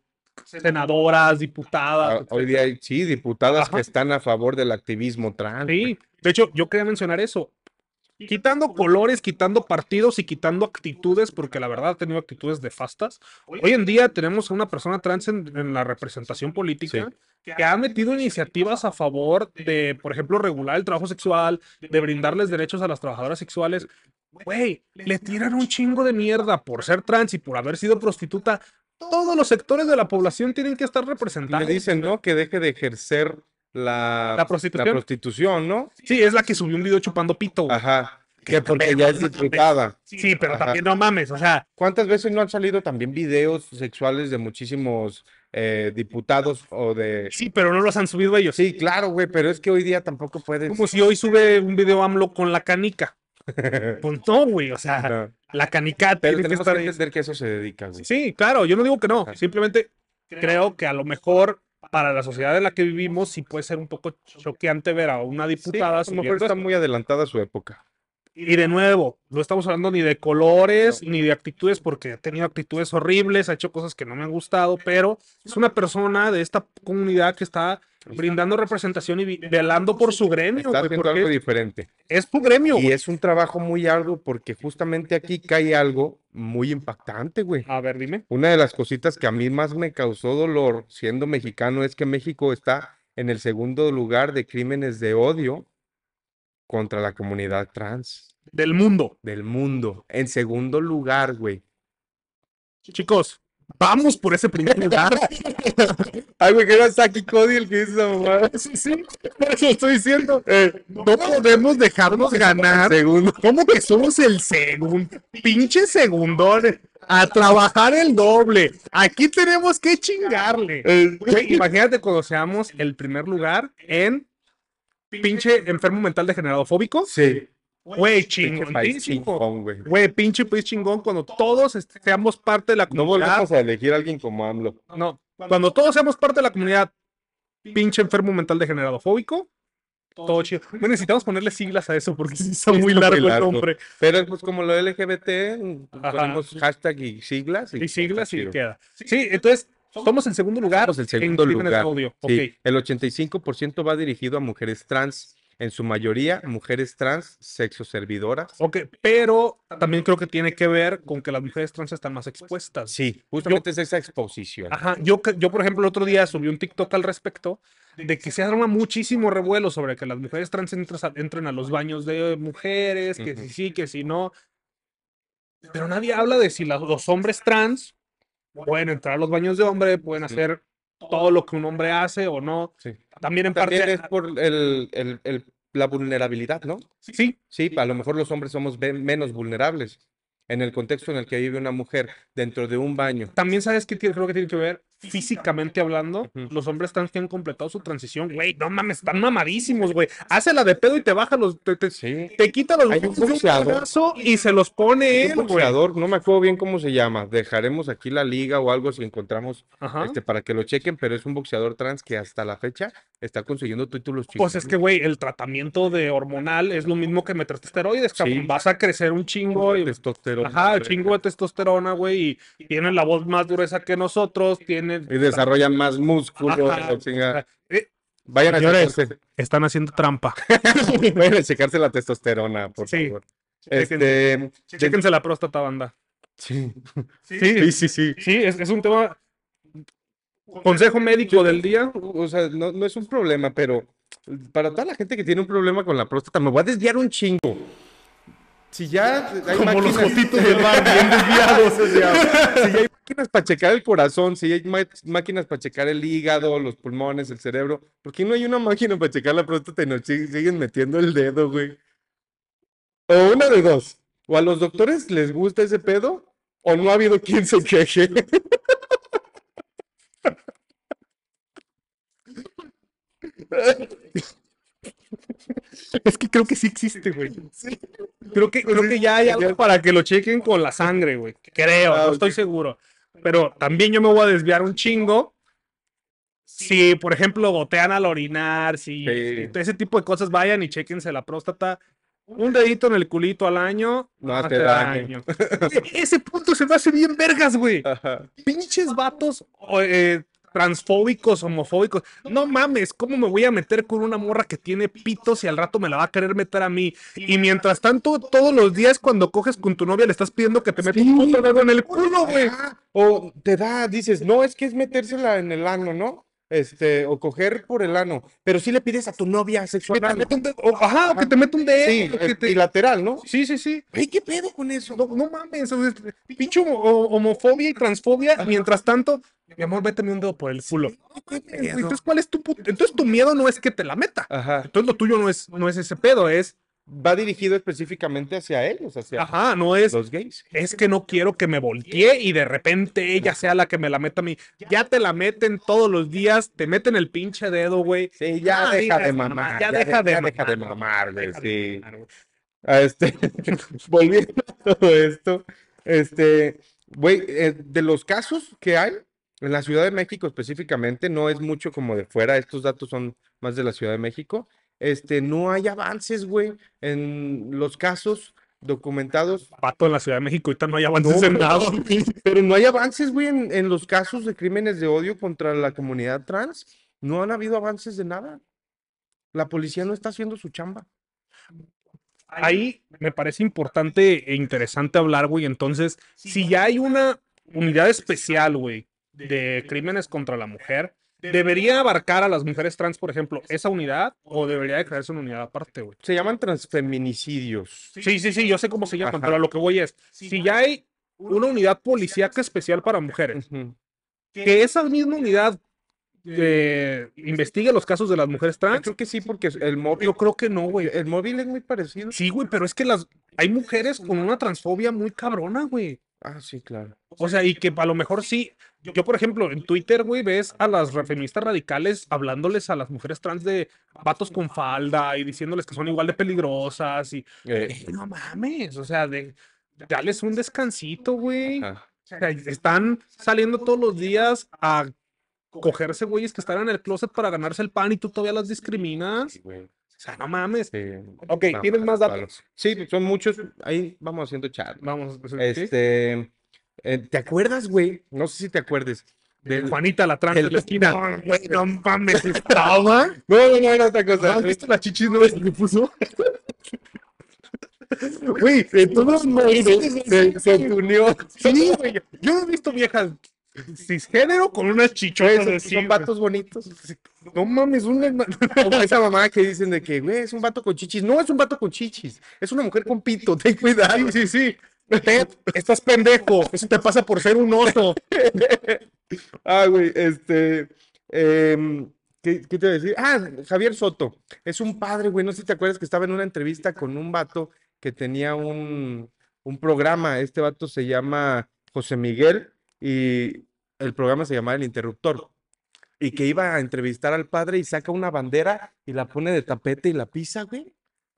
Speaker 2: senadoras, diputadas.
Speaker 1: Ah, Hoy día hay, sí, diputadas
Speaker 2: Ajá.
Speaker 1: que están a favor del activismo trans.
Speaker 2: Sí, de hecho, yo quería mencionar eso. Quitando colores, quitando partidos y quitando actitudes, porque la verdad ha tenido actitudes nefastas. Hoy en día tenemos a una persona trans en, en la representación política que ha metido iniciativas a favor de, por ejemplo, regular el trabajo sexual, de brindarles derechos a las trabajadoras sexuales. Güey, le tiran un chingo de mierda por ser trans y por haber sido prostituta. Todos los sectores de la población tienen que estar
Speaker 1: Le
Speaker 2: representados.
Speaker 1: dicen, ¿no? Que deje de ejercer la,
Speaker 2: La prostitución.
Speaker 1: prostitución, ¿no?
Speaker 2: Sí, es la que subió un video chupando pito. güey.
Speaker 1: Ajá. Que porque ya es diputada.
Speaker 2: Sí, pero
Speaker 1: Ajá.
Speaker 2: también no mames, o sea,
Speaker 1: ¿Cuántas veces no han salido también videos sexuales de muchísimos eh, diputados o de...
Speaker 2: sí, pero no los han subido ellos.
Speaker 1: Sí, claro, güey, pero es que hoy día tampoco puedes...
Speaker 2: Como si hoy sube un video AMLO con la canica. Pues no, güey, o sea,
Speaker 1: No,
Speaker 2: la canica
Speaker 1: Pero
Speaker 2: tiene que
Speaker 1: tenemos
Speaker 2: estar
Speaker 1: que
Speaker 2: ahí.
Speaker 1: entender que eso se dedica, güey.
Speaker 2: Sí, claro, yo no digo que no,
Speaker 1: Ajá.
Speaker 2: simplemente creo que a lo mejor para la sociedad en la que vivimos sí puede ser un poco choqueante ver a una
Speaker 1: Sí,
Speaker 2: diputada
Speaker 1: a lo
Speaker 2: subiendo
Speaker 1: mejor está muy adelantada a su época.
Speaker 2: Y de nuevo, no estamos hablando ni de colores ni de actitudes, porque ha tenido actitudes horribles, ha hecho cosas que no me han gustado, pero es una persona de esta comunidad que está brindando representación y velando por su gremio,
Speaker 1: Está haciendo algo diferente.
Speaker 2: es tu gremio.
Speaker 1: Y es un trabajo muy arduo porque justamente aquí cae algo muy impactante, güey.
Speaker 2: A ver, dime.
Speaker 1: Una de las cositas que a mí más me causó dolor siendo mexicano es que México está en el segundo lugar de crímenes de odio contra la comunidad trans
Speaker 2: Del mundo.
Speaker 1: del mundo. En segundo lugar, güey.
Speaker 2: Chicos, vamos por ese primer lugar.
Speaker 1: Ay, güey, que era Saki Cody el que hizo mamada.
Speaker 2: sí, sí, por eso estoy diciendo. no podemos dejarnos ganar.
Speaker 1: Segundo.
Speaker 2: ¿Cómo que somos el segundo? Pinche segundón. A trabajar el doble. Aquí tenemos que chingarle. Güey, imagínate cuando seamos el primer lugar en pinche enfermo mental degenerado fóbico.
Speaker 1: Sí.
Speaker 2: Güey,
Speaker 1: Pinche país
Speaker 2: chingoncísimo.
Speaker 1: chingón, güey.
Speaker 2: Güey, pinche país chingón cuando todos est- seamos parte de la
Speaker 1: No
Speaker 2: comunidad.
Speaker 1: volvemos a elegir a alguien como AMLO.
Speaker 2: No, cuando todos seamos parte de la comunidad, pinche enfermo mental degenerado fóbico, todo chido. Bueno, necesitamos ponerle siglas a eso porque sí está muy largo el nombre.
Speaker 1: Pero pues como lo LGBT,
Speaker 2: Ajá.
Speaker 1: ponemos hashtag y siglas.
Speaker 2: Y siglas y queda. Sí, entonces, somos en segundo lugar
Speaker 1: Somos el segundo
Speaker 2: en de
Speaker 1: lugar.
Speaker 2: odio.
Speaker 1: Sí,
Speaker 2: Ok.
Speaker 1: el 85% va dirigido a mujeres trans, en su mayoría mujeres trans, sexo servidoras.
Speaker 2: Ok, pero también creo que tiene que ver con que las mujeres trans están más expuestas.
Speaker 1: Sí, justamente es esa exposición.
Speaker 2: Ajá, yo, yo por ejemplo el otro día subí un TikTok al respecto de que se arma muchísimo revuelo sobre que las mujeres trans a- entren a los baños de mujeres, que si sí, que si no. Pero nadie habla de si la- los hombres trans pueden entrar a los baños de hombre, pueden hacer todo lo que un hombre hace o no.
Speaker 1: Sí.
Speaker 2: También en
Speaker 1: También
Speaker 2: parte...
Speaker 1: es por el- el- el- la vulnerabilidad, ¿no?
Speaker 2: Sí,
Speaker 1: Sí, a lo mejor los hombres somos menos vulnerables. En el contexto en el que vive una mujer dentro de un baño.
Speaker 2: también sabes que creo que tiene que ver físicamente hablando. Los hombres trans que han completado su transición, güey, no mames, están mamadísimos, güey. Hácela de pedo y te baja los... Te, te-
Speaker 1: Sí.
Speaker 2: te quita los
Speaker 1: Hay un boxeador.
Speaker 2: y se los pone él,
Speaker 1: boxeador, no me acuerdo bien cómo se llama. Dejaremos aquí la liga o algo si encontramos
Speaker 2: Ajá.
Speaker 1: este, para que lo chequen, pero es un boxeador trans que hasta la fecha está consiguiendo títulos
Speaker 2: Pues es que, güey, el tratamiento de hormonal es lo mismo que meterte esteroides.
Speaker 1: Sí.
Speaker 2: Vas a crecer un chingo y...
Speaker 1: testosterona.
Speaker 2: Ajá, chingo de testosterona, güey, y tienen la voz más gruesa que nosotros, tienen...
Speaker 1: Y desarrollan más músculo. Chingada.
Speaker 2: Eh,
Speaker 1: Vayan a, checarse,
Speaker 2: están haciendo trampa.
Speaker 1: vayan a checarse la testosterona, por
Speaker 2: Sí.
Speaker 1: favor.
Speaker 2: Chéquense.
Speaker 1: Este, de-
Speaker 2: Chéquense la próstata, banda.
Speaker 1: sí.
Speaker 2: Sí,
Speaker 1: sí, sí, sí.
Speaker 2: Sí, es, es un tema. Consejo médico del día.
Speaker 1: O sea, no, no es un problema, pero para toda la gente que tiene un problema con la próstata, me voy a desviar un chingo. Si ya hay
Speaker 2: Como los jotitos del bar, bien desviados.
Speaker 1: o sea, si ya hay máquinas para checar el corazón, si hay máquinas para checar el hígado, los pulmones, el cerebro, ¿por qué no hay una máquina para checar la próstata y nos sig- siguen metiendo el dedo, güey? O una de dos. O a los doctores les gusta ese pedo, o no ha habido quien se queje.
Speaker 2: Es que creo que sí existe, güey. Creo que, creo que ya hay algo para que lo chequen con la sangre, güey. Creo,
Speaker 1: Ah,
Speaker 2: no estoy seguro. Pero también yo me voy a desviar un chingo. Si, por ejemplo, gotean al orinar, si
Speaker 1: Sí.
Speaker 2: ese tipo de cosas, vayan y chequense la próstata. un dedito en el culito al año
Speaker 1: No hace daño.
Speaker 2: Ese punto se me hace bien vergas, güey. Pinches vatos eh, transfóbicos, homofóbicos. No mames, ¿cómo me voy a meter con una morra que tiene pitos y al rato me la va a querer meter a mí? Y mientras tanto, todos los días cuando coges con tu novia le estás pidiendo que te meta un puto dedo en el culo, güey.
Speaker 1: O te da, dices, no, es que es metérsela en el ano, ¿no? Este, o coger por el ano. Pero sí le pides a tu novia
Speaker 2: Que
Speaker 1: sexual.
Speaker 2: te meta un dedo- o- ajá, o que te meta un dedo.
Speaker 1: Sí,
Speaker 2: que te-
Speaker 1: bilateral, ¿no?
Speaker 2: Sí, sí, sí.
Speaker 1: Güey, ¿qué pedo con eso?
Speaker 2: No, no mames, o sea, pinche homofobia y transfobia. Mientras tanto, mi amor, méteme un dedo por el culo. No mames, güey, Entonces, ¿cuál es tu put- Entonces, tu miedo no es que te la meta.
Speaker 1: Ajá.
Speaker 2: Entonces, lo tuyo no es, no es ese pedo, es.
Speaker 1: Va dirigido específicamente hacia ellos, hacia
Speaker 2: Ajá, no es.
Speaker 1: los gays.
Speaker 2: Es que no quiero que me voltee y de repente ella sea la que me la meta a mí. Ya te la meten todos los días, te meten el pinche dedo, güey.
Speaker 1: Sí, ya
Speaker 2: Ah,
Speaker 1: deja de mamar.
Speaker 2: ya deja de
Speaker 1: ya deja de
Speaker 2: mamar,
Speaker 1: güey. Sí.
Speaker 2: mamar, güey.
Speaker 1: a este, volviendo a todo esto, este, güey, eh, de los casos que hay en la Ciudad de México específicamente, no es mucho como de fuera, estos datos son más de la Ciudad de México, este, no hay avances, güey, en los casos documentados,
Speaker 2: Pato en la Ciudad de México, ahorita no hay avances en nada.
Speaker 1: pero no hay avances, güey, en, en los casos de crímenes de odio contra la comunidad trans, no han habido avances de nada. La policía no está haciendo su chamba.
Speaker 2: Ahí me parece importante e interesante hablar, güey. Entonces, si ya hay una unidad especial, güey, de crímenes contra la mujer, ¿debería abarcar a las mujeres trans, por ejemplo, esa unidad o debería de crearse una unidad aparte, güey?
Speaker 1: Se llaman transfeminicidios.
Speaker 2: Sí, sí, sí, yo sé cómo se llaman,
Speaker 1: Ajá.
Speaker 2: pero a lo que voy es, si ya hay una unidad policíaca especial para mujeres, que esa misma unidad eh, investigue los casos de las mujeres
Speaker 1: Yo
Speaker 2: trans,
Speaker 1: creo que sí, porque el móvil,
Speaker 2: yo creo que no, güey.
Speaker 1: el móvil es muy parecido.
Speaker 2: Sí, güey, pero es que las hay mujeres con una transfobia muy cabrona, güey.
Speaker 1: Ah, sí, claro.
Speaker 2: O sea, y que a lo mejor sí. Yo, por ejemplo, en Twitter, güey, ves a las feministas radicales hablándoles a las mujeres trans de vatos con falda y diciéndoles que son igual de peligrosas y
Speaker 1: Eh,
Speaker 2: Eh, no mames, o sea, de darles un descansito, güey. O sea, están saliendo todos los días a cogerse güeyes que están en el closet para ganarse el pan y tú todavía las discriminas.
Speaker 1: Sí, güey.
Speaker 2: O sea, no mames.
Speaker 1: Sí.
Speaker 2: Ok,
Speaker 1: No,
Speaker 2: ¿tienes más datos?
Speaker 1: Sí, pues, son muchos. Ahí vamos haciendo chat.
Speaker 2: Vamos, ¿sí?
Speaker 1: Este, eh, ¿te acuerdas, güey? No sé si te acuerdes.
Speaker 2: de Juanita la trans de la esquina. No, güey, no mames, estaba.
Speaker 1: No, no, no, era otra cosa.
Speaker 2: ¿Has visto las chichis nuevas que puso? Güey, de todos modos,
Speaker 1: Se, se unió.
Speaker 2: Sí, güey. Yo he visto viejas cisgénero con unas chichotas
Speaker 1: Son, vatos bonitos.
Speaker 2: No mames, una...
Speaker 1: Como esa mamá que dicen de que, güey, es un vato con chichis. No es un vato con chichis. Es una mujer con pito. Ten cuidado.
Speaker 2: Sí, sí, sí. Ted, estás pendejo. Eso te pasa por ser un oso.
Speaker 1: Ah, güey, este. em, ¿qué, qué te iba a decir? Ah, Javier Soto. Es un padre, güey. No sé si te acuerdas que estaba en una entrevista con un vato que tenía un, un programa. Este vato se llama José Miguel y el programa se llama El Interruptor. Y que iba a entrevistar al padre y saca una bandera y la pone de tapete y la pisa, güey.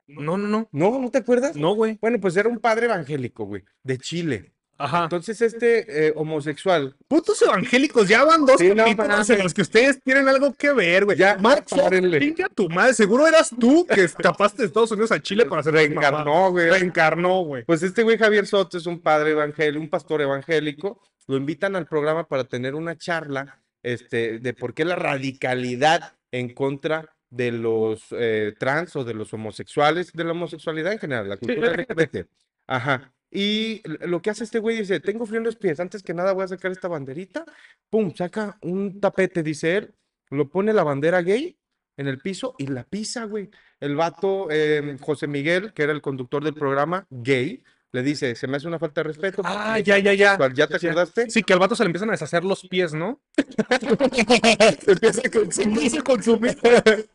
Speaker 2: No, no, no.
Speaker 1: ¿No? ¿No te acuerdas?
Speaker 2: No, güey.
Speaker 1: Bueno, pues era un padre evangélico, güey, de Chile.
Speaker 2: Ajá.
Speaker 1: Entonces este eh, homosexual
Speaker 2: Putos evangélicos, ya van dos
Speaker 1: Sí, no
Speaker 2: en los que ustedes tienen algo que ver, güey.
Speaker 1: Ya,
Speaker 2: Marx,
Speaker 1: párenle.
Speaker 2: chinga tu madre. Seguro eras tú que escapaste de Estados Unidos a Chile para hacer
Speaker 1: reencarnó, güey.
Speaker 2: Reencarnó, güey.
Speaker 1: Pues este güey Javier Soto es un padre evangélico, un pastor evangélico. Lo invitan al programa para tener una charla este, de por qué la radicalidad en contra de los eh, trans o de los homosexuales, de la homosexualidad en general, la cultura LGBT. Ajá. Y lo que hace este güey dice, tengo frío en los pies, antes que nada voy a sacar esta banderita, pum, saca un tapete, dice él, lo pone la bandera gay en el piso y la pisa, güey. El vato, eh, José Miguel, que era el conductor del programa, gay, le dice, se me hace una falta de respeto.
Speaker 2: Ah, ya, ya, ya.
Speaker 1: ¿Cuál- ¿Ya te
Speaker 2: Ya.
Speaker 1: acordaste?
Speaker 2: Sí, que al vato se le empiezan a deshacer los pies, ¿no?
Speaker 1: Se empieza a consumir.
Speaker 2: consumir.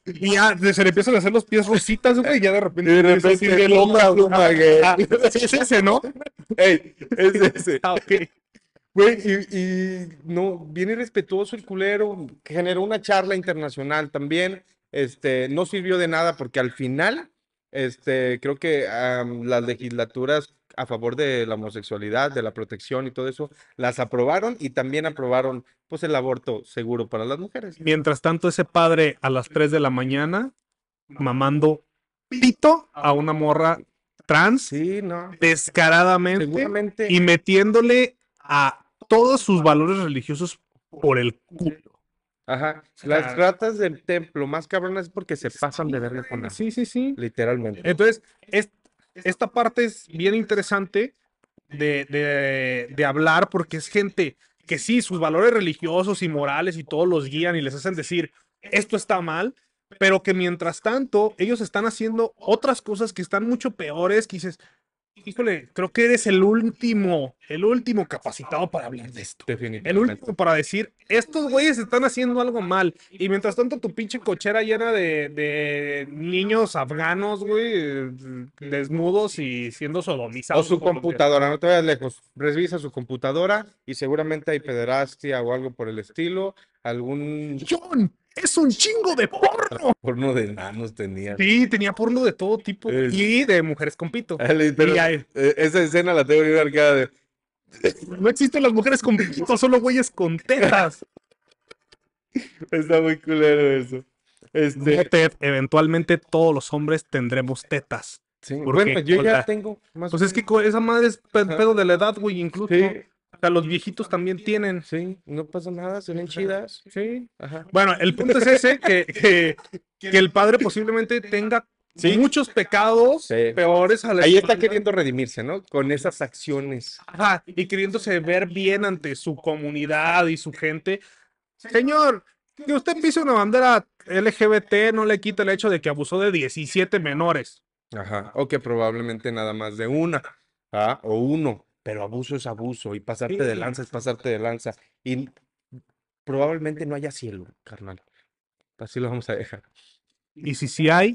Speaker 2: Y ya se le empiezan a hacer los pies rositas, güey, y ya de repente.
Speaker 1: Y de repente, pluma gay.
Speaker 2: Ah, es ese, ¿no?
Speaker 1: Ey, es ese.
Speaker 2: Ah, ok.
Speaker 1: Güey, y, y no, bien irrespetuoso el culero, generó una charla internacional también, este, no sirvió de nada porque al final, este, creo que am, las legislaturas a favor de la homosexualidad, de la protección y todo eso, las aprobaron y también aprobaron, pues, el aborto seguro para las mujeres.
Speaker 2: Mientras tanto, ese padre a las 3 de la mañana mamando pito a una morra trans
Speaker 1: Sí, no.
Speaker 2: descaradamente y metiéndole a todos sus valores religiosos por el culo.
Speaker 1: Ajá. Las ratas del templo más cabronas es porque se pasan de verga con las.
Speaker 2: Sí, sí, sí.
Speaker 1: Literalmente.
Speaker 2: Entonces, es- esta parte es bien interesante de, de- hablar porque es gente que sí, sus valores religiosos y morales y todos los guían y les hacen decir, esto está mal, pero que mientras tanto ellos están haciendo otras cosas que están mucho peores, que dices, híjole, creo que eres el último, el último capacitado para hablar de esto. El último para decir, estos güeyes están haciendo algo mal. Y mientras tanto, tu pinche cochera llena de, de niños afganos, güey, desnudos y siendo
Speaker 1: O
Speaker 2: sodomizados.
Speaker 1: su
Speaker 2: los de-
Speaker 1: computadora, no te vayas lejos. Revisa su computadora y seguramente hay pederastia o algo por el estilo. Algún
Speaker 2: John, es un chingo de porno.
Speaker 1: porno de enanos tenía.
Speaker 2: Sí, tenía porno de todo tipo.
Speaker 1: Es-
Speaker 2: Y de mujeres con pito.
Speaker 1: Pero,
Speaker 2: Y hay-
Speaker 1: eh, esa escena la tengo marcada de.
Speaker 2: No existen las mujeres con pito, solo güeyes con tetas.
Speaker 1: Está muy culero eso. Este,
Speaker 2: eventualmente todos los hombres tendremos tetas.
Speaker 1: sí,
Speaker 2: porque,
Speaker 1: bueno, yo ya tengo más.
Speaker 2: Pues es que esa madre es pe- pedo de la edad, güey, incluso.
Speaker 1: Sí.
Speaker 2: Sea, los viejitos también tienen.
Speaker 1: Sí, no pasa nada, se ven chidas.
Speaker 2: Sí.
Speaker 1: Ajá.
Speaker 2: Bueno, el punto es ese, que, que, que el padre posiblemente tenga
Speaker 1: Sí.
Speaker 2: muchos pecados
Speaker 1: Sí.
Speaker 2: peores a la
Speaker 1: Ahí está queriendo redimirse, ¿no? Con esas acciones.
Speaker 2: Ajá, y queriéndose ver bien ante su comunidad y su gente. Señor, que usted pise una bandera LGBT no le quita el hecho de que abusó de 17 menores.
Speaker 1: Ajá. O que probablemente nada más de una. ¿ah? O uno. Pero abuso es abuso. Y pasarte de lanza es pasarte de lanza. Y probablemente no haya cielo, carnal. Así lo vamos a dejar.
Speaker 2: Y si sí hay,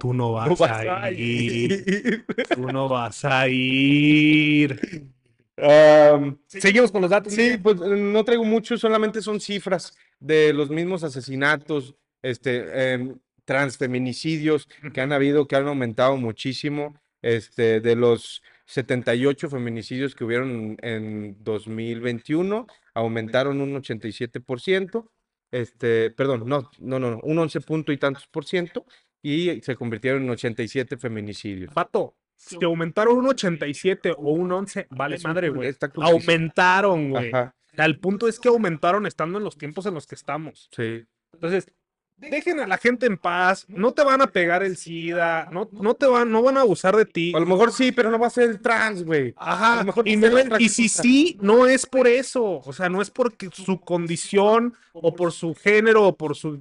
Speaker 2: tú no vas,
Speaker 1: No vas
Speaker 2: a
Speaker 1: a
Speaker 2: ir. Tú no vas a ir.
Speaker 1: Am,
Speaker 2: Seguimos con los datos.
Speaker 1: Sí, pues eh, no traigo mucho, solamente son cifras de los mismos asesinatos, este, em, transfeminicidios que han habido, que han aumentado muchísimo, este, de los 78 feminicidios que hubieron en 2021, aumentaron un 87%, este, perdón, no, no, no, un 11 punto y tantos por ciento, y se convirtieron en 87 feminicidios.
Speaker 2: Pato, si aumentaron un 87 o un 11, vale madre, güey. Aumentaron, güey. O sea, el punto es que aumentaron estando en los tiempos en los que estamos.
Speaker 1: sí.
Speaker 2: Entonces, dejen a la gente en paz, no te van a pegar el SIDA, no, no te van, no van a abusar de ti.
Speaker 1: A lo mejor sí, pero no va a ser el trans, güey. a
Speaker 2: Ajá,
Speaker 1: lo mejor
Speaker 2: y,
Speaker 1: a
Speaker 2: no y si sí, no es por eso, o sea, no es porque su condición o por su género o por su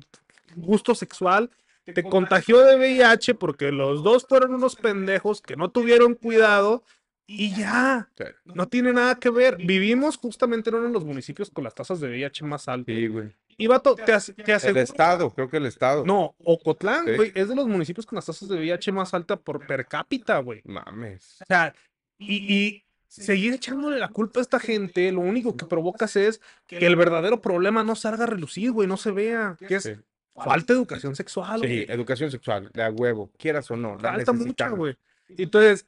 Speaker 2: gusto sexual te contagió de VIH porque los dos fueron unos pendejos que no tuvieron cuidado y ya,
Speaker 1: Sí.
Speaker 2: no tiene nada que ver. Vivimos justamente en uno de los municipios con las tasas de VIH más altas.
Speaker 1: Sí, güey.
Speaker 2: Y vato, te, as- te
Speaker 1: El estado, creo que el estado.
Speaker 2: No, Ocotlán,
Speaker 1: Sí.
Speaker 2: güey, es de los municipios con las tasas de VIH más alta por per cápita, güey.
Speaker 1: Mames.
Speaker 2: O sea, y, y seguir echándole la culpa a esta gente, lo único que provocas es que el verdadero problema no salga a relucir, güey, no se vea. Que es
Speaker 1: Sí.
Speaker 2: falta de educación sexual,
Speaker 1: Sí,
Speaker 2: güey.
Speaker 1: educación sexual, de a huevo, quieras o no. la
Speaker 2: Falta mucha, güey. Entonces,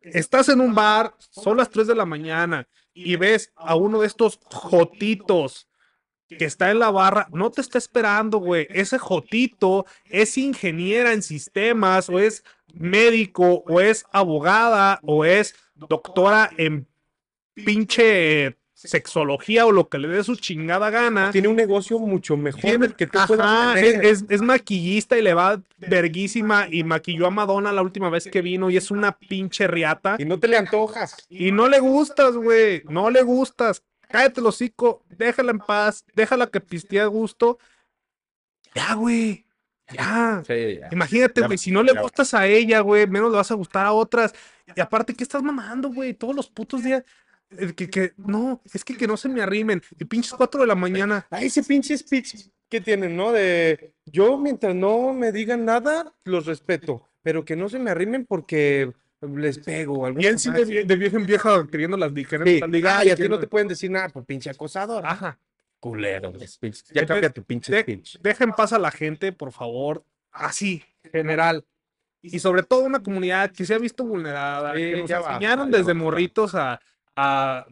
Speaker 2: estás en un bar, son las 3 de la mañana, y ves a uno de estos jotitos que está en la barra, no te está esperando, güey. Ese jotito es ingeniera en sistemas, o es médico, o es abogada, o es doctora en pinche sexología o lo que le dé su chingada gana.
Speaker 1: Tiene un negocio mucho mejor
Speaker 2: Tiene-
Speaker 1: del que tú puedas tener.
Speaker 2: es- es maquillista y le va verguísima y maquilló a Madonna la última vez que vino y es una pinche riata.
Speaker 1: Y no te le antojas.
Speaker 2: Y no le gustas, güey, no le gustas. Cállate el hocico, déjala en paz, déjala que pistee a gusto. Ya, güey, ya.
Speaker 1: Sí, ya.
Speaker 2: Imagínate, güey, si no le
Speaker 1: ya.
Speaker 2: gustas a ella, güey, menos le vas a gustar a otras. Y aparte, ¿qué estás mamando, güey? Todos los putos días. eh, Que, que, no, es que, que no se me arrimen. Y pinches 4 de la mañana.
Speaker 1: Ah, ese pinche speech que tienen, ¿no? De yo mientras no me digan nada, los respeto, pero que no se me arrimen porque les pego.
Speaker 2: Y él sí de, vie- de vieja en vieja queriendo las di- queriendo
Speaker 1: Sí. Ah, y a ti no te pueden decir nada por pinche acosador.
Speaker 2: Ajá.
Speaker 1: Culero. Ya cambia tu pinche
Speaker 2: de-
Speaker 1: speech.
Speaker 2: Deja en paz a la gente, por favor. Así, general. Y sobre todo una comunidad que se ha visto vulnerada,
Speaker 1: Sí,
Speaker 2: que nos enseñaron desde morritos a, a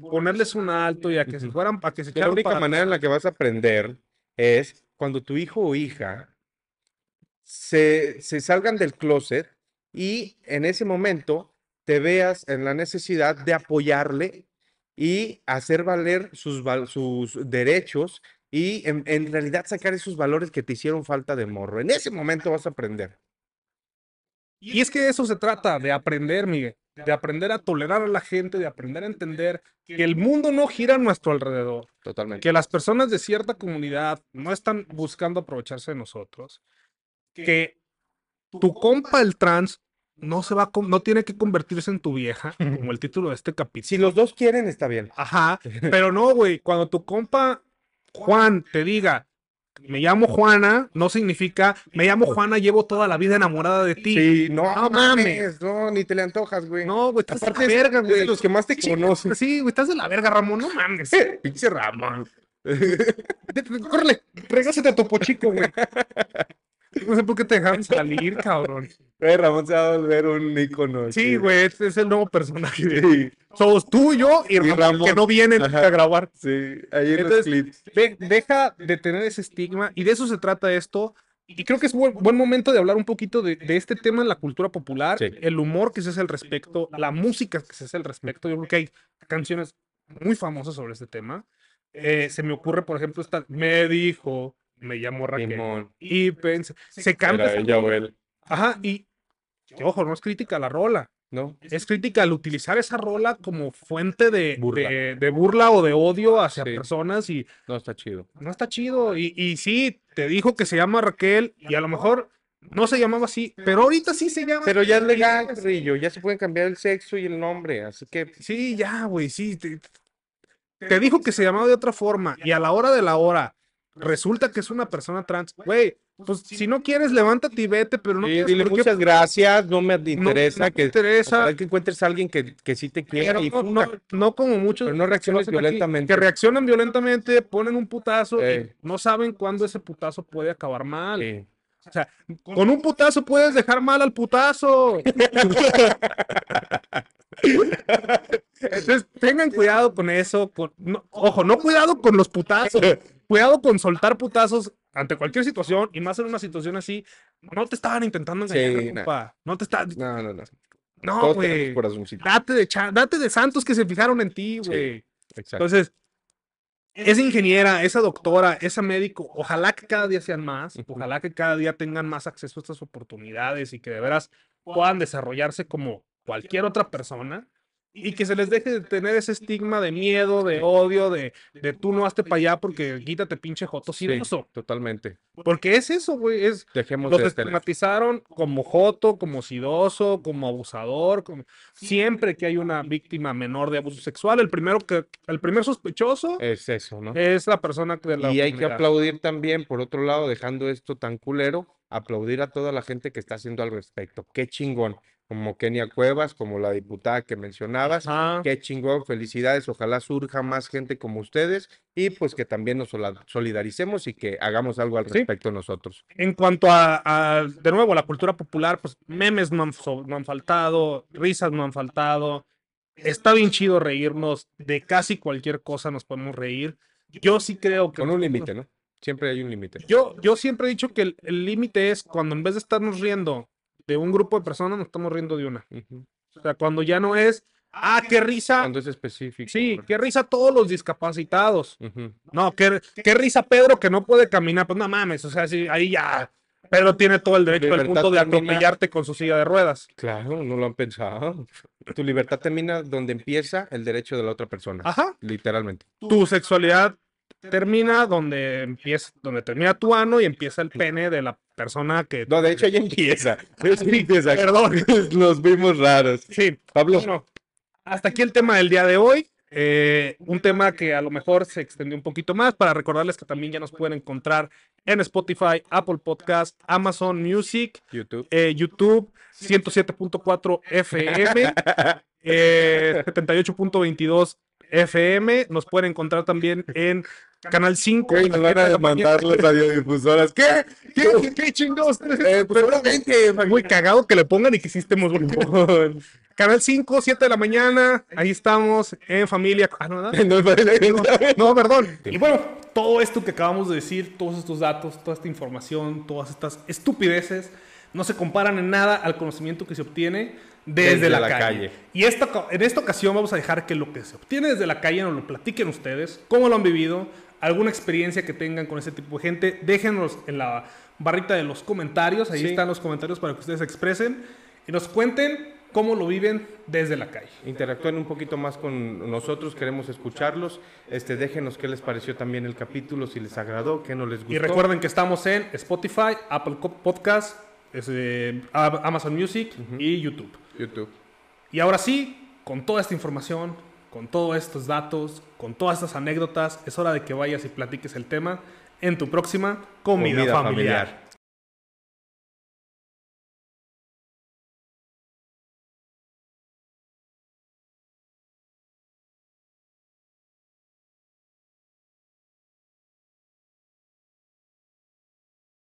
Speaker 2: ponerles un alto y a que se fueran, a que se
Speaker 1: la única
Speaker 2: para
Speaker 1: manera en la que vas a aprender es cuando tu hijo o hija se, se salgan del closet y en ese momento te veas en la necesidad de apoyarle y hacer valer sus, sus derechos y en, en realidad sacar esos valores que te hicieron falta de morro. En ese momento vas a aprender.
Speaker 2: Y es que de eso se trata, de aprender, Miguel, de aprender a tolerar a la gente, de aprender a entender que el mundo no gira a nuestro alrededor,
Speaker 1: Totalmente.
Speaker 2: que las personas de cierta comunidad no están buscando aprovecharse de nosotros, que tu compa el trans no se va a no tiene que convertirse en tu vieja, como el título de este capítulo.
Speaker 1: Si los dos quieren, está bien.
Speaker 2: Ajá, pero no, güey, cuando tu compa Juan te diga, me llamo Juana, no significa, me llamo Juana, llevo toda la vida enamorada de ti.
Speaker 1: Sí, no,
Speaker 2: No
Speaker 1: mames, no, ni te le antojas, güey.
Speaker 2: No, güey, estás de
Speaker 1: Aparte,
Speaker 2: la verga,
Speaker 1: de
Speaker 2: güey.
Speaker 1: los que más te
Speaker 2: Sí,
Speaker 1: conocen.
Speaker 2: Sí, güey, estás de la verga, Ramón, no mames.
Speaker 1: Pinche Ramón.
Speaker 2: Córrele, regásate a Topo Chico, güey. No sé por qué te dejaron salir, cabrón.
Speaker 1: Güey, Ramón se va a volver un ícono.
Speaker 2: Sí, güey, este es el nuevo personaje. de- Somos tú, yo y, Ramón,
Speaker 1: Ramón.
Speaker 2: que no vienen
Speaker 1: Ajá.
Speaker 2: a grabar.
Speaker 1: sí, ahí en los
Speaker 2: Entonces,
Speaker 1: clips.
Speaker 2: de- deja de tener ese estigma y de eso se trata esto. Y creo que es buen, buen momento de hablar un poquito de, de este tema en la cultura popular,
Speaker 1: Sí.
Speaker 2: el humor que se hace al respecto, la música que se hace al respecto. Yo creo que hay canciones muy famosas sobre este tema. Eh, se me ocurre, por ejemplo, esta, me dijo, me llamo Raquel.
Speaker 1: Simón.
Speaker 2: Y pensé, se canta.
Speaker 1: Era
Speaker 2: esa-
Speaker 1: ella o él.
Speaker 2: Ajá, y que, ojo, no es crítica a la rola.
Speaker 1: ¿No?
Speaker 2: Es crítica al utilizar esa rola como fuente de
Speaker 1: Burla.
Speaker 2: de, de burla o de odio hacia
Speaker 1: Sí.
Speaker 2: personas y
Speaker 1: No está chido.
Speaker 2: no está chido. Y, y sí, te dijo que se llama Raquel y a lo mejor no se llamaba así, pero ahorita sí se llama.
Speaker 1: Pero ya es legal, Carrillo. Ya se pueden cambiar el sexo y el nombre. Así que
Speaker 2: Sí, ya, güey, sí. Te, te dijo que se llamaba de otra forma y a la hora de la hora resulta que es una persona trans. Güey, pues si no quieres, levántate y vete, pero no
Speaker 1: Sí, dile
Speaker 2: qué-
Speaker 1: muchas gracias. No me
Speaker 2: no-
Speaker 1: interesa
Speaker 2: no te
Speaker 1: que.
Speaker 2: interesa.
Speaker 1: que encuentres a alguien que, que sí te quiera.
Speaker 2: Pero
Speaker 1: y
Speaker 2: no, no- no como muchos
Speaker 1: Pero no reacciones
Speaker 2: aquí,
Speaker 1: violentamente.
Speaker 2: que reaccionan violentamente, ponen un putazo y no saben cuándo ese putazo puede acabar mal.
Speaker 1: Sí.
Speaker 2: O sea, con un putazo puedes dejar mal al putazo. Entonces, tengan cuidado con eso. con- no- ojo, no cuidado con los putazos. Cuidado con soltar putazos ante cualquier situación y más en una situación así. No te estaban intentando engañar,
Speaker 1: Sí, no.
Speaker 2: te está.
Speaker 1: No, no, no.
Speaker 2: No, güey. Date de, date de santos que se fijaron en ti,
Speaker 1: Sí.
Speaker 2: güey.
Speaker 1: Exacto.
Speaker 2: Entonces, esa ingeniera, esa doctora, esa médico, ojalá que cada día sean más, ojalá que cada día tengan más acceso a estas oportunidades y que de veras puedan desarrollarse como cualquier otra persona y que se les deje de tener ese estigma de miedo, de odio, de, de tú no hazte para allá porque quítate pinche joto
Speaker 1: Sí,
Speaker 2: sidoso.
Speaker 1: totalmente.
Speaker 2: Porque es eso, güey, es
Speaker 1: Dejemos
Speaker 2: los
Speaker 1: de este-
Speaker 2: estigmatizaron como joto, como sidoso, como abusador, como siempre que hay una víctima menor de abuso sexual, el primero que el primer sospechoso
Speaker 1: Es eso, ¿no?
Speaker 2: es la persona de la
Speaker 1: Y hay que aplaudir también, por otro lado, dejando esto tan culero, aplaudir a toda la gente que está haciendo al respecto. Qué chingón. Como Kenia Cuevas, como la diputada que mencionabas.
Speaker 2: Ajá.
Speaker 1: Qué chingón, felicidades. Ojalá surja más gente como ustedes y pues que también nos solidaricemos y que hagamos algo al
Speaker 2: Sí.
Speaker 1: respecto nosotros.
Speaker 2: En cuanto a, a, de nuevo, la cultura popular, pues memes no han, no han faltado, risas no han faltado. Está bien chido reírnos de casi cualquier cosa, nos podemos reír. Yo sí creo que
Speaker 1: Con un límite, ¿no? Siempre hay un límite.
Speaker 2: Yo, yo siempre he dicho que el límite es cuando en vez de estarnos riendo de un grupo de personas, nos estamos riendo de una. O sea, cuando ya no es, ah, qué risa.
Speaker 1: Cuando es específico.
Speaker 2: Sí, qué risa todos los discapacitados. No, qué, qué risa Pedro que no puede caminar. Pues no mames, o sea, sí, ahí ya. Pedro tiene todo el derecho
Speaker 1: Libertad
Speaker 2: mundo de atropellarte con su silla de ruedas.
Speaker 1: Claro, no lo han pensado. Tu libertad termina donde empieza el derecho de la otra persona.
Speaker 2: Ajá.
Speaker 1: Literalmente.
Speaker 2: Tu sexualidad termina donde empieza, donde termina tu ano y empieza el pene de la persona que.
Speaker 1: No, de hecho ya empieza.
Speaker 2: Perdón.
Speaker 1: Nos vimos raros.
Speaker 2: Sí,
Speaker 1: Pablo,
Speaker 2: Bueno, hasta aquí el tema del día de hoy. Eh, un tema que a lo mejor se extendió un poquito más para recordarles que también ya nos pueden encontrar en Spotify, Apple Podcast, Amazon Music,
Speaker 1: YouTube.
Speaker 2: eh, YouTube 107.4 FM, eh, 78.22 FM. Nos pueden encontrar también en Canal 5.
Speaker 1: Güey, nos van a demandar las radiodifusoras. ¿Qué?
Speaker 2: ¿Qué, qué, qué chingados?
Speaker 1: Eh, pues seguramente.
Speaker 2: Muy cagado que le pongan y que sí estemos buenos. Canal 5, 7 de la mañana. Ahí estamos en familia. Ah. No,
Speaker 1: no, No,
Speaker 2: perdón. Y bueno, todo esto que acabamos de decir, todos estos datos, toda esta información, todas estas estupideces, no se comparan en nada al conocimiento que se obtiene desde,
Speaker 1: Desde
Speaker 2: la,
Speaker 1: la
Speaker 2: calle.
Speaker 1: calle.
Speaker 2: Y esta, en esta ocasión vamos a dejar que lo que se obtiene desde la calle nos lo platiquen ustedes, cómo lo han vivido, alguna experiencia que tengan con ese tipo de gente, déjenos en la barrita de los comentarios, ahí
Speaker 1: Sí.
Speaker 2: están los comentarios para que ustedes se expresen y nos cuenten cómo lo viven desde la calle.
Speaker 1: Interactúen un poquito más con nosotros, queremos escucharlos. Este, déjenos qué les pareció también el capítulo, si les agradó, qué no les gustó.
Speaker 2: Y recuerden que estamos en Spotify, Apple Podcast, es, eh, Am- Amazon Music y YouTube.
Speaker 1: YouTube.
Speaker 2: Y ahora sí, con toda esta información, con todos estos datos, con todas estas anécdotas, es hora de que vayas y platiques el tema en tu próxima comida,
Speaker 1: Comida
Speaker 2: familiar.
Speaker 1: familiar.